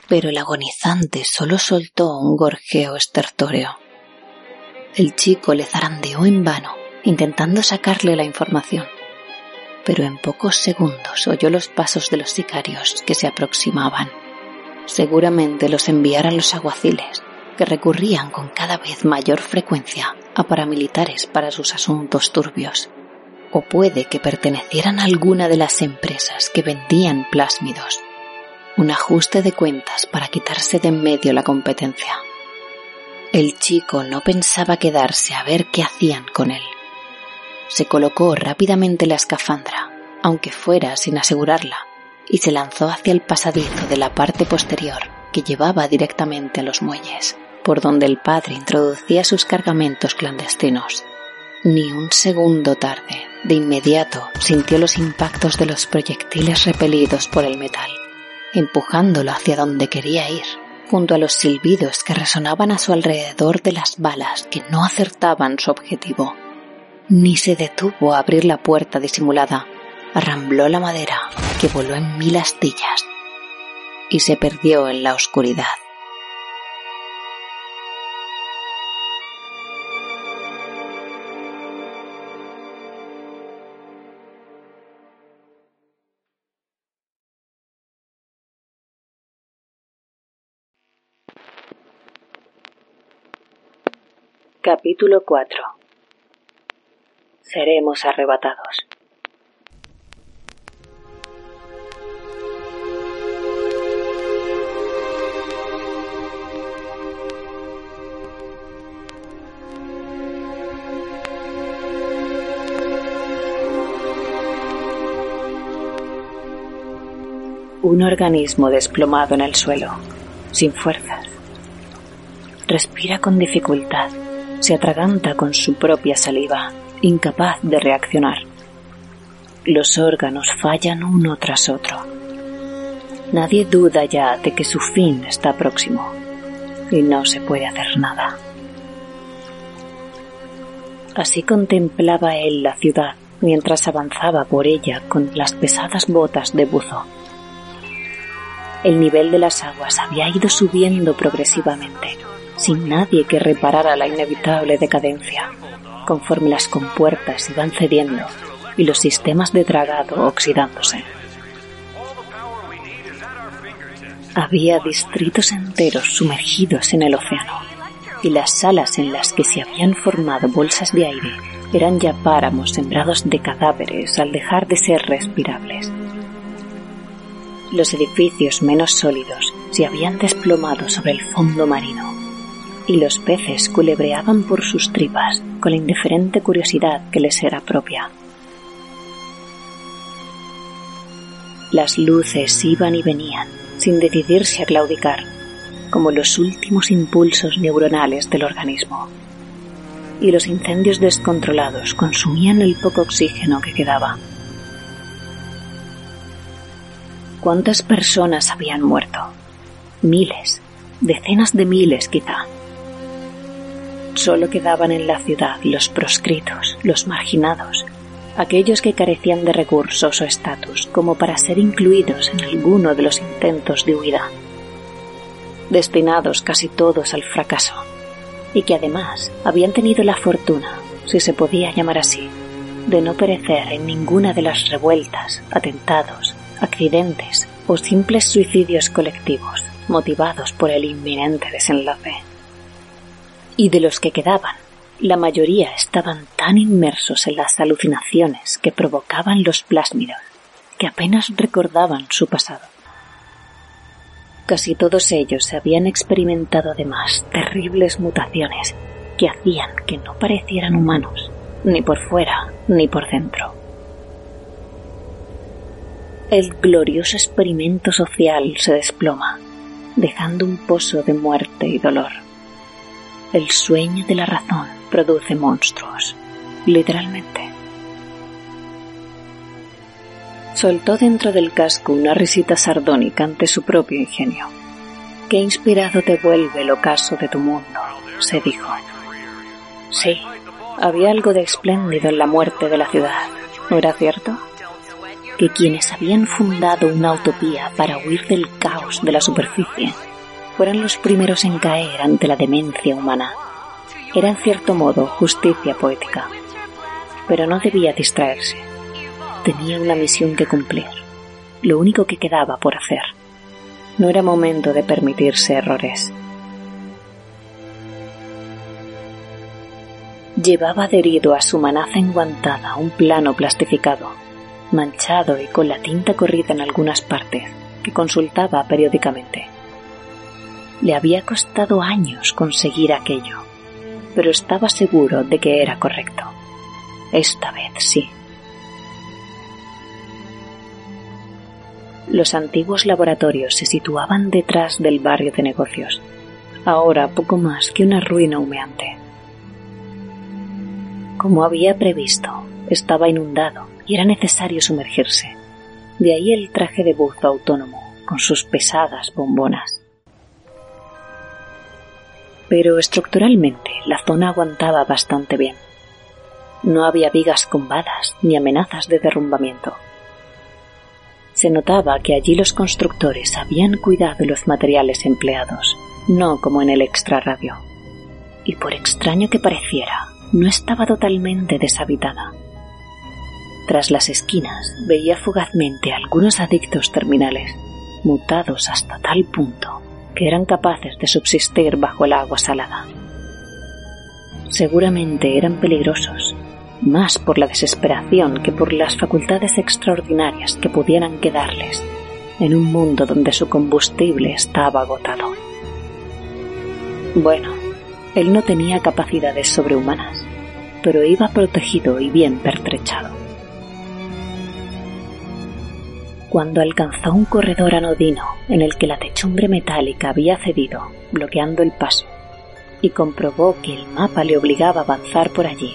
Pero el agonizante solo soltó un gorjeo estertóreo. El chico le zarandeó en vano, intentando sacarle la información. Pero en pocos segundos oyó los pasos de los sicarios que se aproximaban. Seguramente los enviaran los aguaciles, que recurrían con cada vez mayor frecuencia a paramilitares para sus asuntos turbios. O puede que pertenecieran a alguna de las empresas que vendían plásmidos. Un ajuste de cuentas para quitarse de en medio la competencia. El chico no pensaba quedarse a ver qué hacían con él. Se colocó rápidamente la escafandra, aunque fuera sin asegurarla, y se lanzó hacia el pasadizo de la parte posterior que llevaba directamente a los muelles, por donde el padre introducía sus cargamentos clandestinos. Ni un segundo tarde, de inmediato sintió los impactos de los proyectiles repelidos por el metal, empujándolo hacia donde quería ir junto a los silbidos que resonaban a su alrededor de las balas que no acertaban su objetivo. Ni se detuvo a abrir la puerta disimulada, arrambló la madera que voló en mil astillas y se perdió en la oscuridad. Capítulo 4 Seremos arrebatados. Un organismo desplomado en el suelo, sin fuerzas. Respira con dificultad se atraganta con su propia saliva, incapaz de reaccionar. Los órganos fallan uno tras otro. Nadie duda ya de que su fin está próximo y no se puede hacer nada. Así contemplaba él la ciudad mientras avanzaba por ella con las pesadas botas de buzo. El nivel de las aguas había ido subiendo progresivamente, sin nadie que reparara la inevitable decadencia, conforme las compuertas iban cediendo y los sistemas de dragado oxidándose. Había distritos enteros sumergidos en el océano, y las salas en las que se habían formado bolsas de aire eran ya páramos sembrados de cadáveres al dejar de ser respirables. Los edificios menos sólidos se habían desplomado sobre el fondo marino y los peces culebreaban por sus tripas con la indiferente curiosidad que les era propia. Las luces iban y venían sin decidirse a claudicar, como los últimos impulsos neuronales del organismo. Y los incendios descontrolados consumían el poco oxígeno que quedaba. ¿Cuántas personas habían muerto? Miles, decenas de miles quizá. Solo quedaban en la ciudad los proscritos, los marginados, aquellos que carecían de recursos o estatus como para ser incluidos en alguno de los intentos de huida, destinados casi todos al fracaso, y que además habían tenido la fortuna, si se podía llamar así, de no perecer en ninguna de las revueltas, atentados, accidentes o simples suicidios colectivos motivados por el inminente desenlace. Y de los que quedaban, la mayoría estaban tan inmersos en las alucinaciones que provocaban los plásmidos que apenas recordaban su pasado. Casi todos ellos habían experimentado además terribles mutaciones que hacían que no parecieran humanos, ni por fuera ni por dentro. El glorioso experimento social se desploma, dejando un pozo de muerte y dolor. El sueño de la razón produce monstruos, literalmente. Soltó dentro del casco una risita sardónica ante su propio ingenio. Qué inspirado te vuelve el ocaso de tu mundo, se dijo. Sí, había algo de espléndido en la muerte de la ciudad, ¿no era cierto? Que quienes habían fundado una utopía para huir del caos de la superficie fueran los primeros en caer ante la demencia humana era en cierto modo justicia poética, pero no debía distraerse. Tenía una misión que cumplir, lo único que quedaba por hacer. No era momento de permitirse errores. Llevaba adherido a su manaza enguantada un plano plastificado, manchado y con la tinta corrida en algunas partes, que consultaba periódicamente. Le había costado años conseguir aquello, pero estaba seguro de que era correcto. Esta vez sí. Los antiguos laboratorios se situaban detrás del barrio de negocios, ahora poco más que una ruina humeante. Como había previsto, estaba inundado y era necesario sumergirse. De ahí el traje de buzo autónomo, con sus pesadas bombonas pero estructuralmente la zona aguantaba bastante bien. No había vigas combadas ni amenazas de derrumbamiento. Se notaba que allí los constructores habían cuidado los materiales empleados, no como en el extrarradio. Y por extraño que pareciera, no estaba totalmente deshabitada. Tras las esquinas veía fugazmente algunos adictos terminales, mutados hasta tal punto que eran capaces de subsistir bajo el agua salada. Seguramente eran peligrosos, más por la desesperación que por las facultades extraordinarias que pudieran quedarles en un mundo donde su combustible estaba agotado. Bueno, él no tenía capacidades sobrehumanas, pero iba protegido y bien pertrechado. Cuando alcanzó un corredor anodino en el que la techumbre metálica había cedido, bloqueando el paso, y comprobó que el mapa le obligaba a avanzar por allí.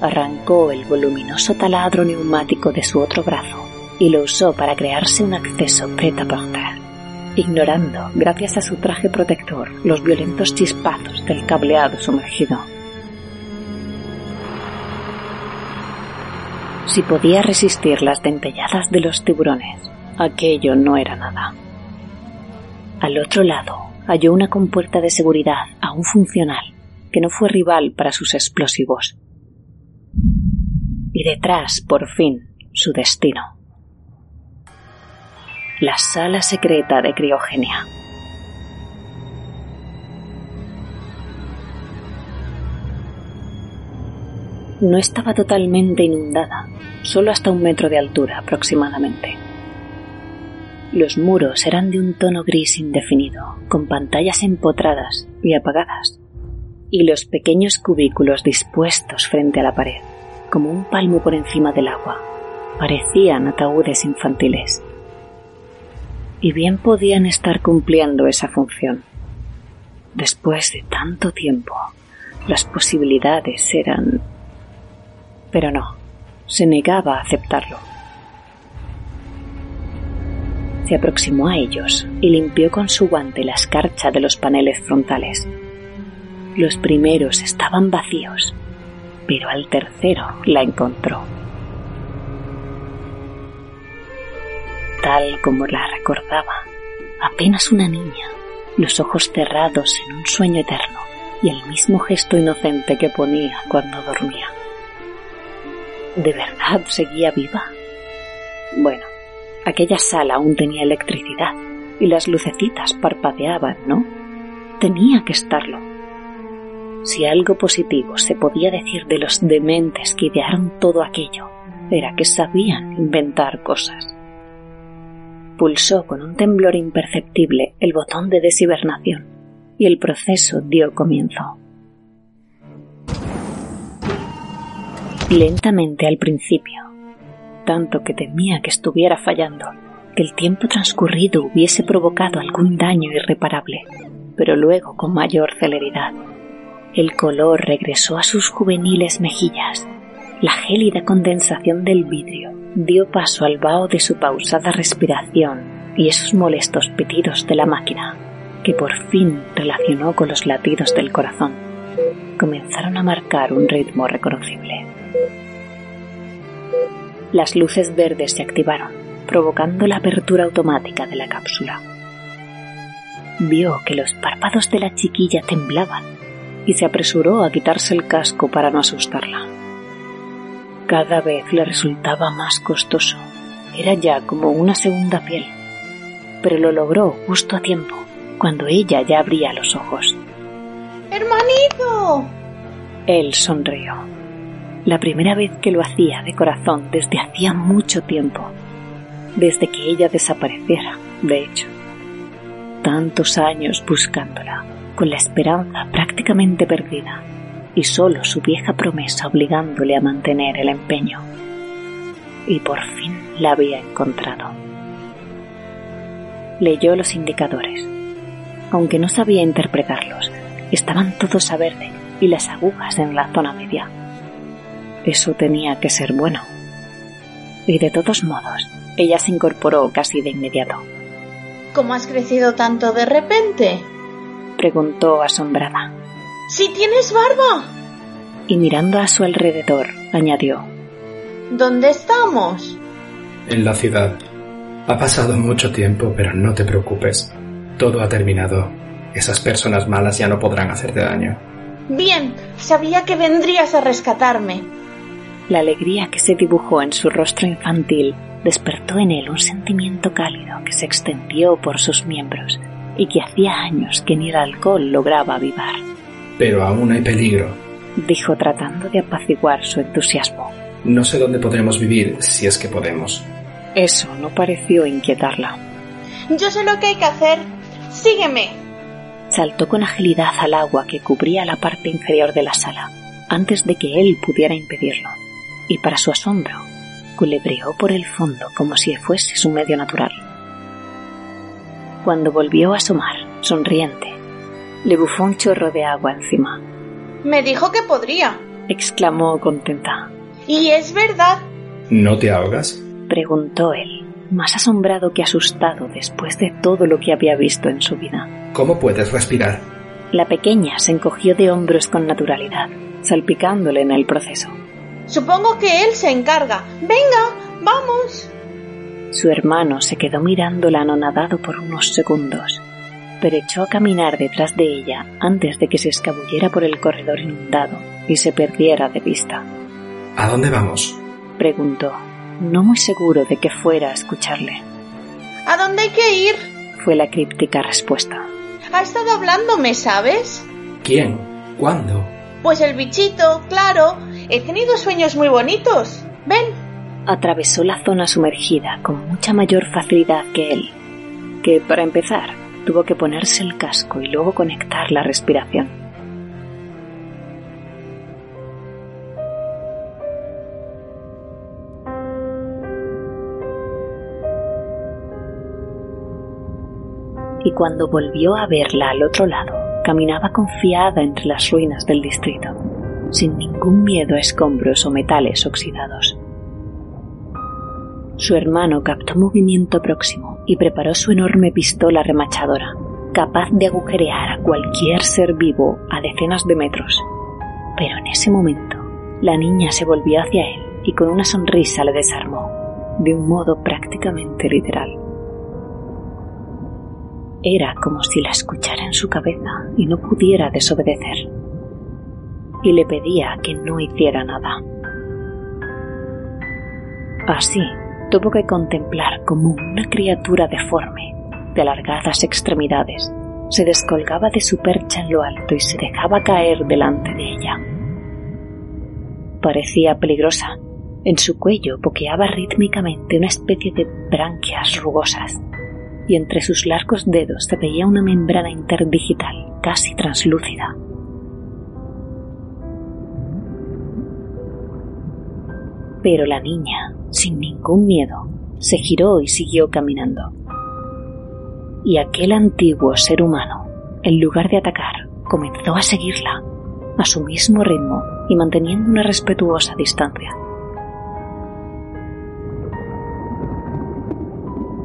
Arrancó el voluminoso taladro neumático de su otro brazo y lo usó para crearse un acceso preta porter, ignorando, gracias a su traje protector, los violentos chispazos del cableado sumergido. Si podía resistir las dentelladas de los tiburones, aquello no era nada. Al otro lado halló una compuerta de seguridad aún funcional, que no fue rival para sus explosivos. Y detrás, por fin, su destino. La sala secreta de criogenia. No estaba totalmente inundada, solo hasta un metro de altura aproximadamente. Los muros eran de un tono gris indefinido, con pantallas empotradas y apagadas, y los pequeños cubículos dispuestos frente a la pared, como un palmo por encima del agua, parecían ataúdes infantiles. Y bien podían estar cumpliendo esa función. Después de tanto tiempo, las posibilidades eran... Pero no, se negaba a aceptarlo se aproximó a ellos y limpió con su guante la escarcha de los paneles frontales. Los primeros estaban vacíos, pero al tercero la encontró. Tal como la recordaba, apenas una niña, los ojos cerrados en un sueño eterno y el mismo gesto inocente que ponía cuando dormía. ¿De verdad seguía viva? Bueno, Aquella sala aún tenía electricidad y las lucecitas parpadeaban, ¿no? Tenía que estarlo. Si algo positivo se podía decir de los dementes que idearon todo aquello, era que sabían inventar cosas. Pulsó con un temblor imperceptible el botón de deshibernación y el proceso dio comienzo. Lentamente al principio, tanto que temía que estuviera fallando, que el tiempo transcurrido hubiese provocado algún daño irreparable, pero luego con mayor celeridad. El color regresó a sus juveniles mejillas. La gélida condensación del vidrio dio paso al vaho de su pausada respiración y esos molestos pitidos de la máquina, que por fin relacionó con los latidos del corazón, comenzaron a marcar un ritmo reconocible. Las luces verdes se activaron, provocando la apertura automática de la cápsula. Vio que los párpados de la chiquilla temblaban y se apresuró a quitarse el casco para no asustarla. Cada vez le resultaba más costoso. Era ya como una segunda piel. Pero lo logró justo a tiempo, cuando ella ya abría los ojos. ¡Hermanito! Él sonrió la primera vez que lo hacía de corazón desde hacía mucho tiempo, desde que ella desapareciera, de hecho. Tantos años buscándola, con la esperanza prácticamente perdida, y solo su vieja promesa obligándole a mantener el empeño. Y por fin la había encontrado. Leyó los indicadores. Aunque no sabía interpretarlos, estaban todos a verde y las agujas en la zona media eso tenía que ser bueno. Y de todos modos, ella se incorporó casi de inmediato. ¿Cómo has crecido tanto de repente? preguntó asombrada. ¡Si tienes barba! Y mirando a su alrededor, añadió. ¿Dónde estamos? En la ciudad. Ha pasado mucho tiempo, pero no te preocupes. Todo ha terminado. Esas personas malas ya no podrán hacerte daño. Bien, sabía que vendrías a rescatarme. La alegría que se dibujó en su rostro infantil despertó en él un sentimiento cálido que se extendió por sus miembros y que hacía años que ni el alcohol lograba avivar. Pero aún hay peligro, dijo tratando de apaciguar su entusiasmo. No sé dónde podremos vivir si es que podemos. Eso no pareció inquietarla. Yo sé lo que hay que hacer. Sígueme. Saltó con agilidad al agua que cubría la parte inferior de la sala, antes de que él pudiera impedirlo y para su asombro, culebreó por el fondo como si fuese su medio natural. Cuando volvió a asomar, sonriente, le bufó un chorro de agua encima. Me dijo que podría, exclamó contenta. ¿Y es verdad? ¿No te ahogas? preguntó él, más asombrado que asustado después de todo lo que había visto en su vida. ¿Cómo puedes respirar? La pequeña se encogió de hombros con naturalidad, salpicándole en el proceso. Supongo que él se encarga. Venga, vamos. Su hermano se quedó mirándola anonadado por unos segundos pero echó a caminar detrás de ella antes de que se escabullera por el corredor inundado y se perdiera de vista. ¿A dónde vamos? Preguntó, no muy seguro de que fuera a escucharle. ¿A dónde hay que ir? Fue la críptica respuesta. Ha estado hablándome, ¿sabes? ¿Quién? ¿Cuándo? Pues el bichito, claro. He tenido sueños muy bonitos. Ven. Atravesó la zona sumergida con mucha mayor facilidad que él, que para empezar tuvo que ponerse el casco y luego conectar la respiración. Y cuando volvió a verla al otro lado, caminaba confiada entre las ruinas del distrito, sin ningún miedo a escombros o metales oxidados. Su hermano captó movimiento próximo y preparó su enorme pistola remachadora, capaz de agujerear a cualquier ser vivo a decenas de metros. Pero en ese momento, la niña se volvió hacia él y con una sonrisa le desarmó, de un modo prácticamente literal. Era como si la escuchara en su cabeza y no pudiera desobedecer. Y le pedía que no hiciera nada. Así, tuvo que contemplar como una criatura deforme, de alargadas extremidades, se descolgaba de su percha en lo alto y se dejaba caer delante de ella. Parecía peligrosa. En su cuello boqueaba rítmicamente una especie de branquias rugosas y entre sus largos dedos se veía una membrana interdigital casi translúcida. Pero la niña, sin ningún miedo, se giró y siguió caminando. Y aquel antiguo ser humano, en lugar de atacar, comenzó a seguirla, a su mismo ritmo y manteniendo una respetuosa distancia.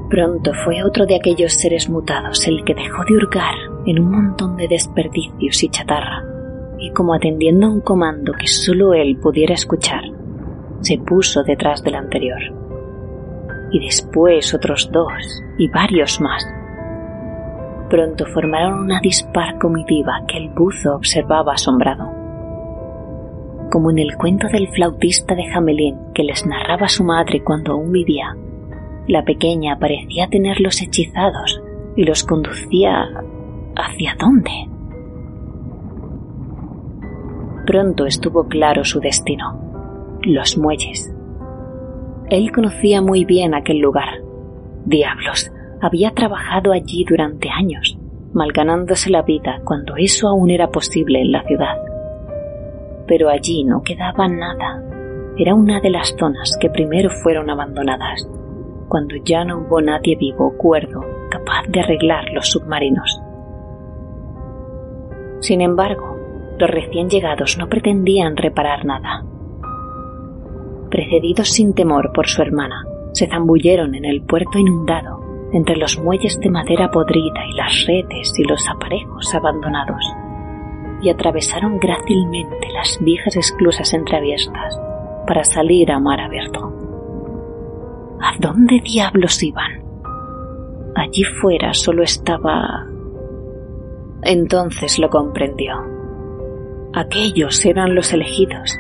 Pronto fue otro de aquellos seres mutados el que dejó de hurgar en un montón de desperdicios y chatarra, y como atendiendo a un comando que solo él pudiera escuchar, se puso detrás del anterior. Y después otros dos y varios más. Pronto formaron una dispar comitiva que el buzo observaba asombrado. Como en el cuento del flautista de Jamelín que les narraba su madre cuando aún vivía, la pequeña parecía tenerlos hechizados y los conducía hacia dónde. Pronto estuvo claro su destino, los muelles. Él conocía muy bien aquel lugar. Diablos, había trabajado allí durante años, malganándose la vida cuando eso aún era posible en la ciudad. Pero allí no quedaba nada. Era una de las zonas que primero fueron abandonadas cuando ya no hubo nadie vivo o cuerdo capaz de arreglar los submarinos. Sin embargo, los recién llegados no pretendían reparar nada. Precedidos sin temor por su hermana, se zambulleron en el puerto inundado, entre los muelles de madera podrida y las redes y los aparejos abandonados, y atravesaron grácilmente las viejas esclusas entreabiertas para salir a mar abierto. ¿A dónde diablos iban? Allí fuera solo estaba... Entonces lo comprendió. Aquellos eran los elegidos.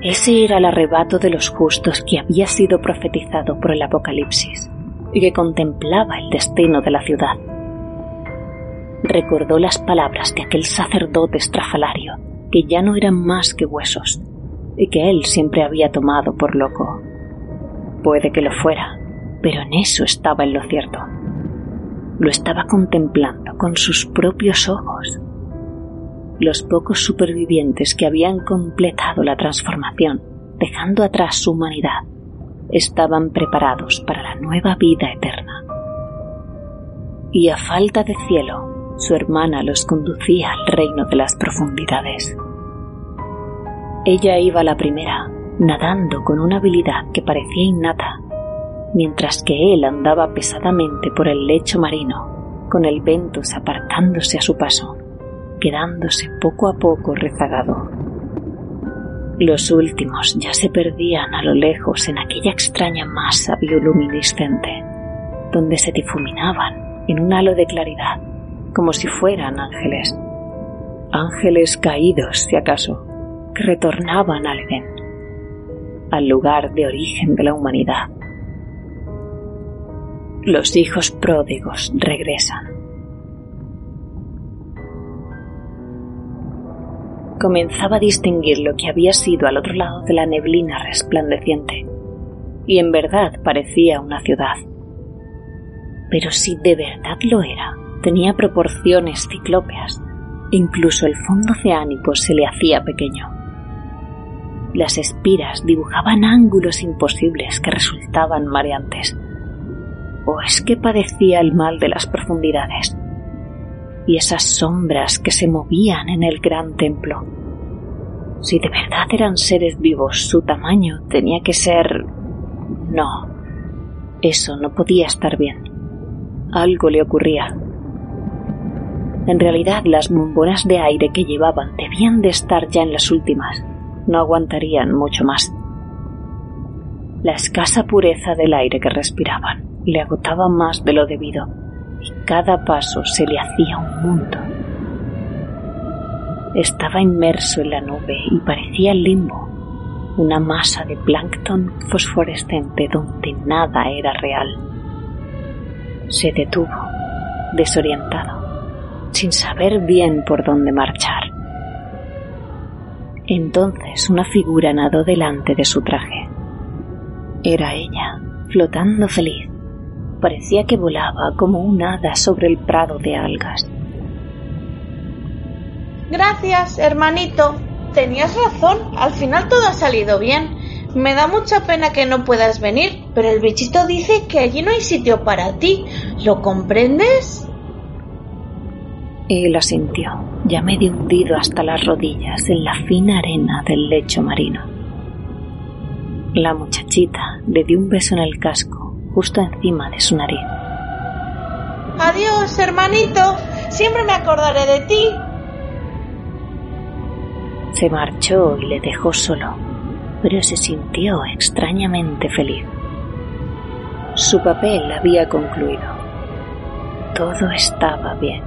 Ese era el arrebato de los justos que había sido profetizado por el Apocalipsis y que contemplaba el destino de la ciudad. Recordó las palabras de aquel sacerdote estrafalario, que ya no eran más que huesos, y que él siempre había tomado por loco. Puede que lo fuera, pero en eso estaba en lo cierto. Lo estaba contemplando con sus propios ojos. Los pocos supervivientes que habían completado la transformación, dejando atrás su humanidad, estaban preparados para la nueva vida eterna. Y a falta de cielo, su hermana los conducía al reino de las profundidades. Ella iba la primera, nadando con una habilidad que parecía innata, mientras que él andaba pesadamente por el lecho marino, con el ventus apartándose a su paso, quedándose poco a poco rezagado. Los últimos ya se perdían a lo lejos en aquella extraña masa bioluminiscente, donde se difuminaban en un halo de claridad como si fueran ángeles. Ángeles caídos, si acaso, que retornaban al Edén, al lugar de origen de la humanidad. Los hijos pródigos regresan. Comenzaba a distinguir lo que había sido al otro lado de la neblina resplandeciente, y en verdad parecía una ciudad. Pero si de verdad lo era, tenía proporciones ciclópeas, e incluso el fondo oceánico se le hacía pequeño. Las espiras dibujaban ángulos imposibles que resultaban mareantes. ¿O es que padecía el mal de las profundidades? Y esas sombras que se movían en el gran templo. Si de verdad eran seres vivos, su tamaño tenía que ser... No, eso no podía estar bien. Algo le ocurría. En realidad las bombonas de aire que llevaban debían de estar ya en las últimas. No aguantarían mucho más. La escasa pureza del aire que respiraban le agotaba más de lo debido y cada paso se le hacía un mundo. Estaba inmerso en la nube y parecía limbo, una masa de plancton fosforescente donde nada era real. Se detuvo, desorientado, sin saber bien por dónde marchar. Entonces una figura nadó delante de su traje. Era ella, flotando feliz. Parecía que volaba como un hada sobre el prado de algas. Gracias, hermanito. Tenías razón, al final todo ha salido bien. Me da mucha pena que no puedas venir, pero el bichito dice que allí no hay sitio para ti. ¿Lo comprendes? Él asintió, ya medio hundido hasta las rodillas en la fina arena del lecho marino. La muchachita le dio un beso en el casco, justo encima de su nariz. Adiós, hermanito. Siempre me acordaré de ti. Se marchó y le dejó solo, pero se sintió extrañamente feliz. Su papel había concluido. Todo estaba bien.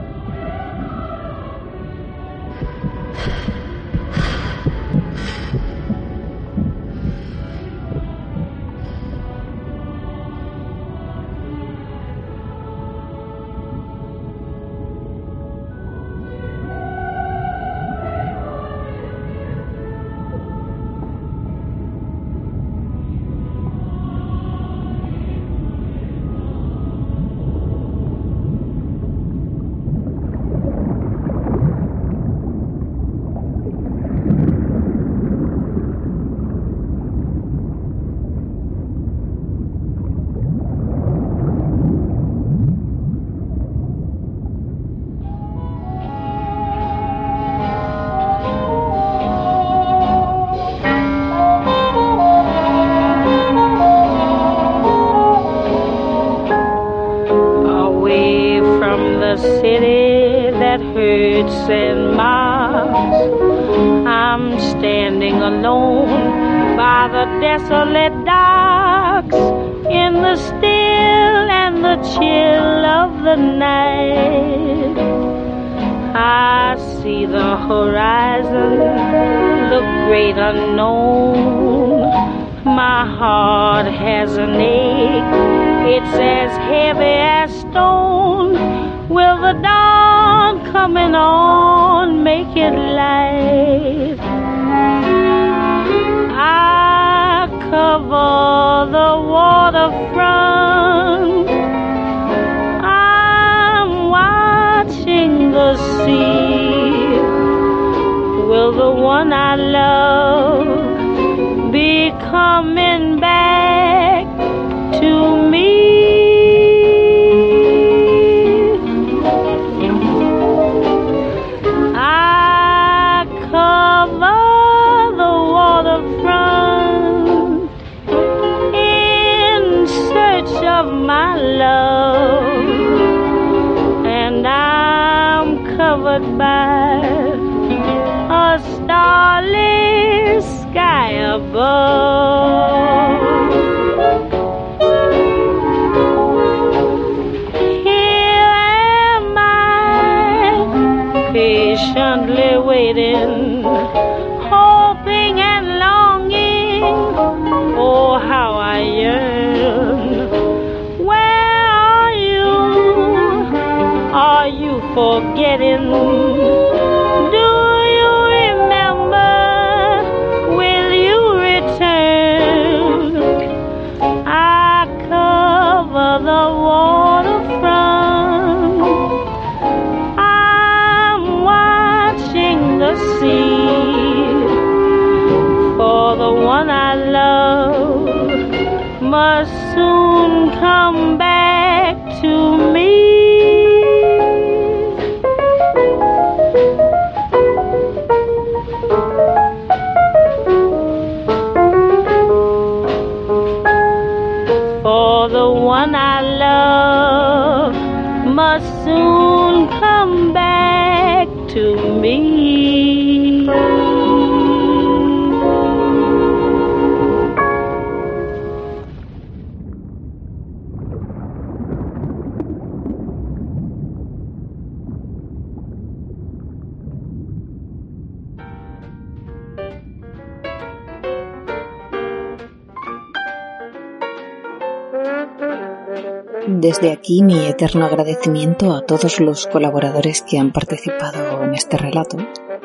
Forgetting? Desde aquí mi eterno agradecimiento a todos los colaboradores que han participado en este relato,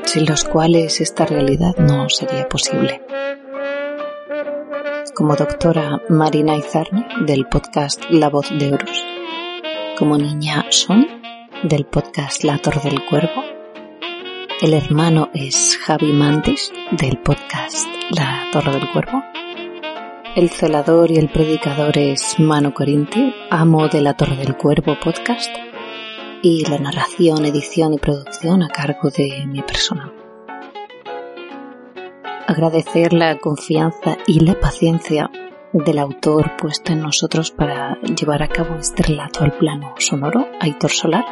sin los cuales esta realidad no sería posible. Como doctora Marina Izarne del podcast La Voz de Horus, como niña Son del podcast La Torre del Cuervo, el hermano es Javi Mantis del podcast La Torre del Cuervo, el celador y el predicador es Mano Corintio, amo de la Torre del Cuervo podcast, y la narración, edición y producción a cargo de mi persona. Agradecer la confianza y la paciencia del autor puesta en nosotros para llevar a cabo este relato al plano sonoro, Aitor Solar,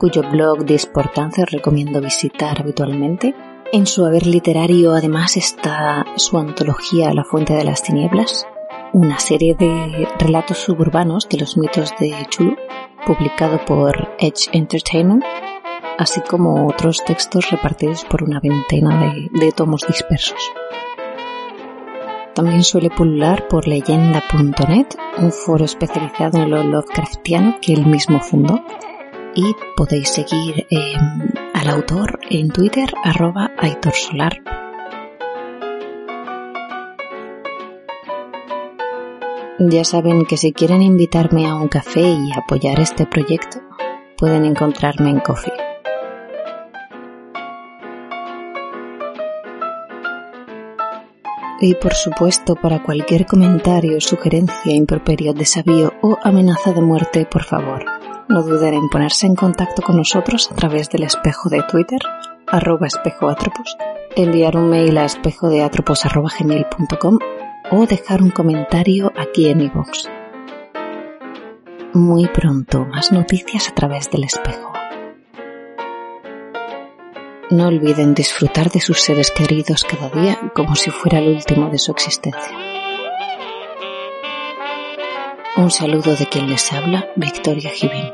cuyo blog de importancia recomiendo visitar habitualmente en su haber literario además está su antología La Fuente de las Tinieblas, una serie de relatos suburbanos de los mitos de Chulu, publicado por Edge Entertainment, así como otros textos repartidos por una veintena de, de tomos dispersos. También suele pulular por leyenda.net, un foro especializado en lo Lovecraftiano que él mismo fundó, y podéis seguir eh, al autor en Twitter arroba Aitor Solar. Ya saben que si quieren invitarme a un café y apoyar este proyecto, pueden encontrarme en Coffee. Y por supuesto, para cualquier comentario, sugerencia, improperio, desafío o amenaza de muerte, por favor, no duden en ponerse en contacto con nosotros a través del espejo de Twitter, arroba espejoatropos, enviar un mail a espejodeatropos.gmail.com o dejar un comentario aquí en iVoox. Muy pronto, más noticias a través del espejo. No olviden disfrutar de sus seres queridos cada día como si fuera el último de su existencia. Un saludo de quien les habla, Victoria Givín.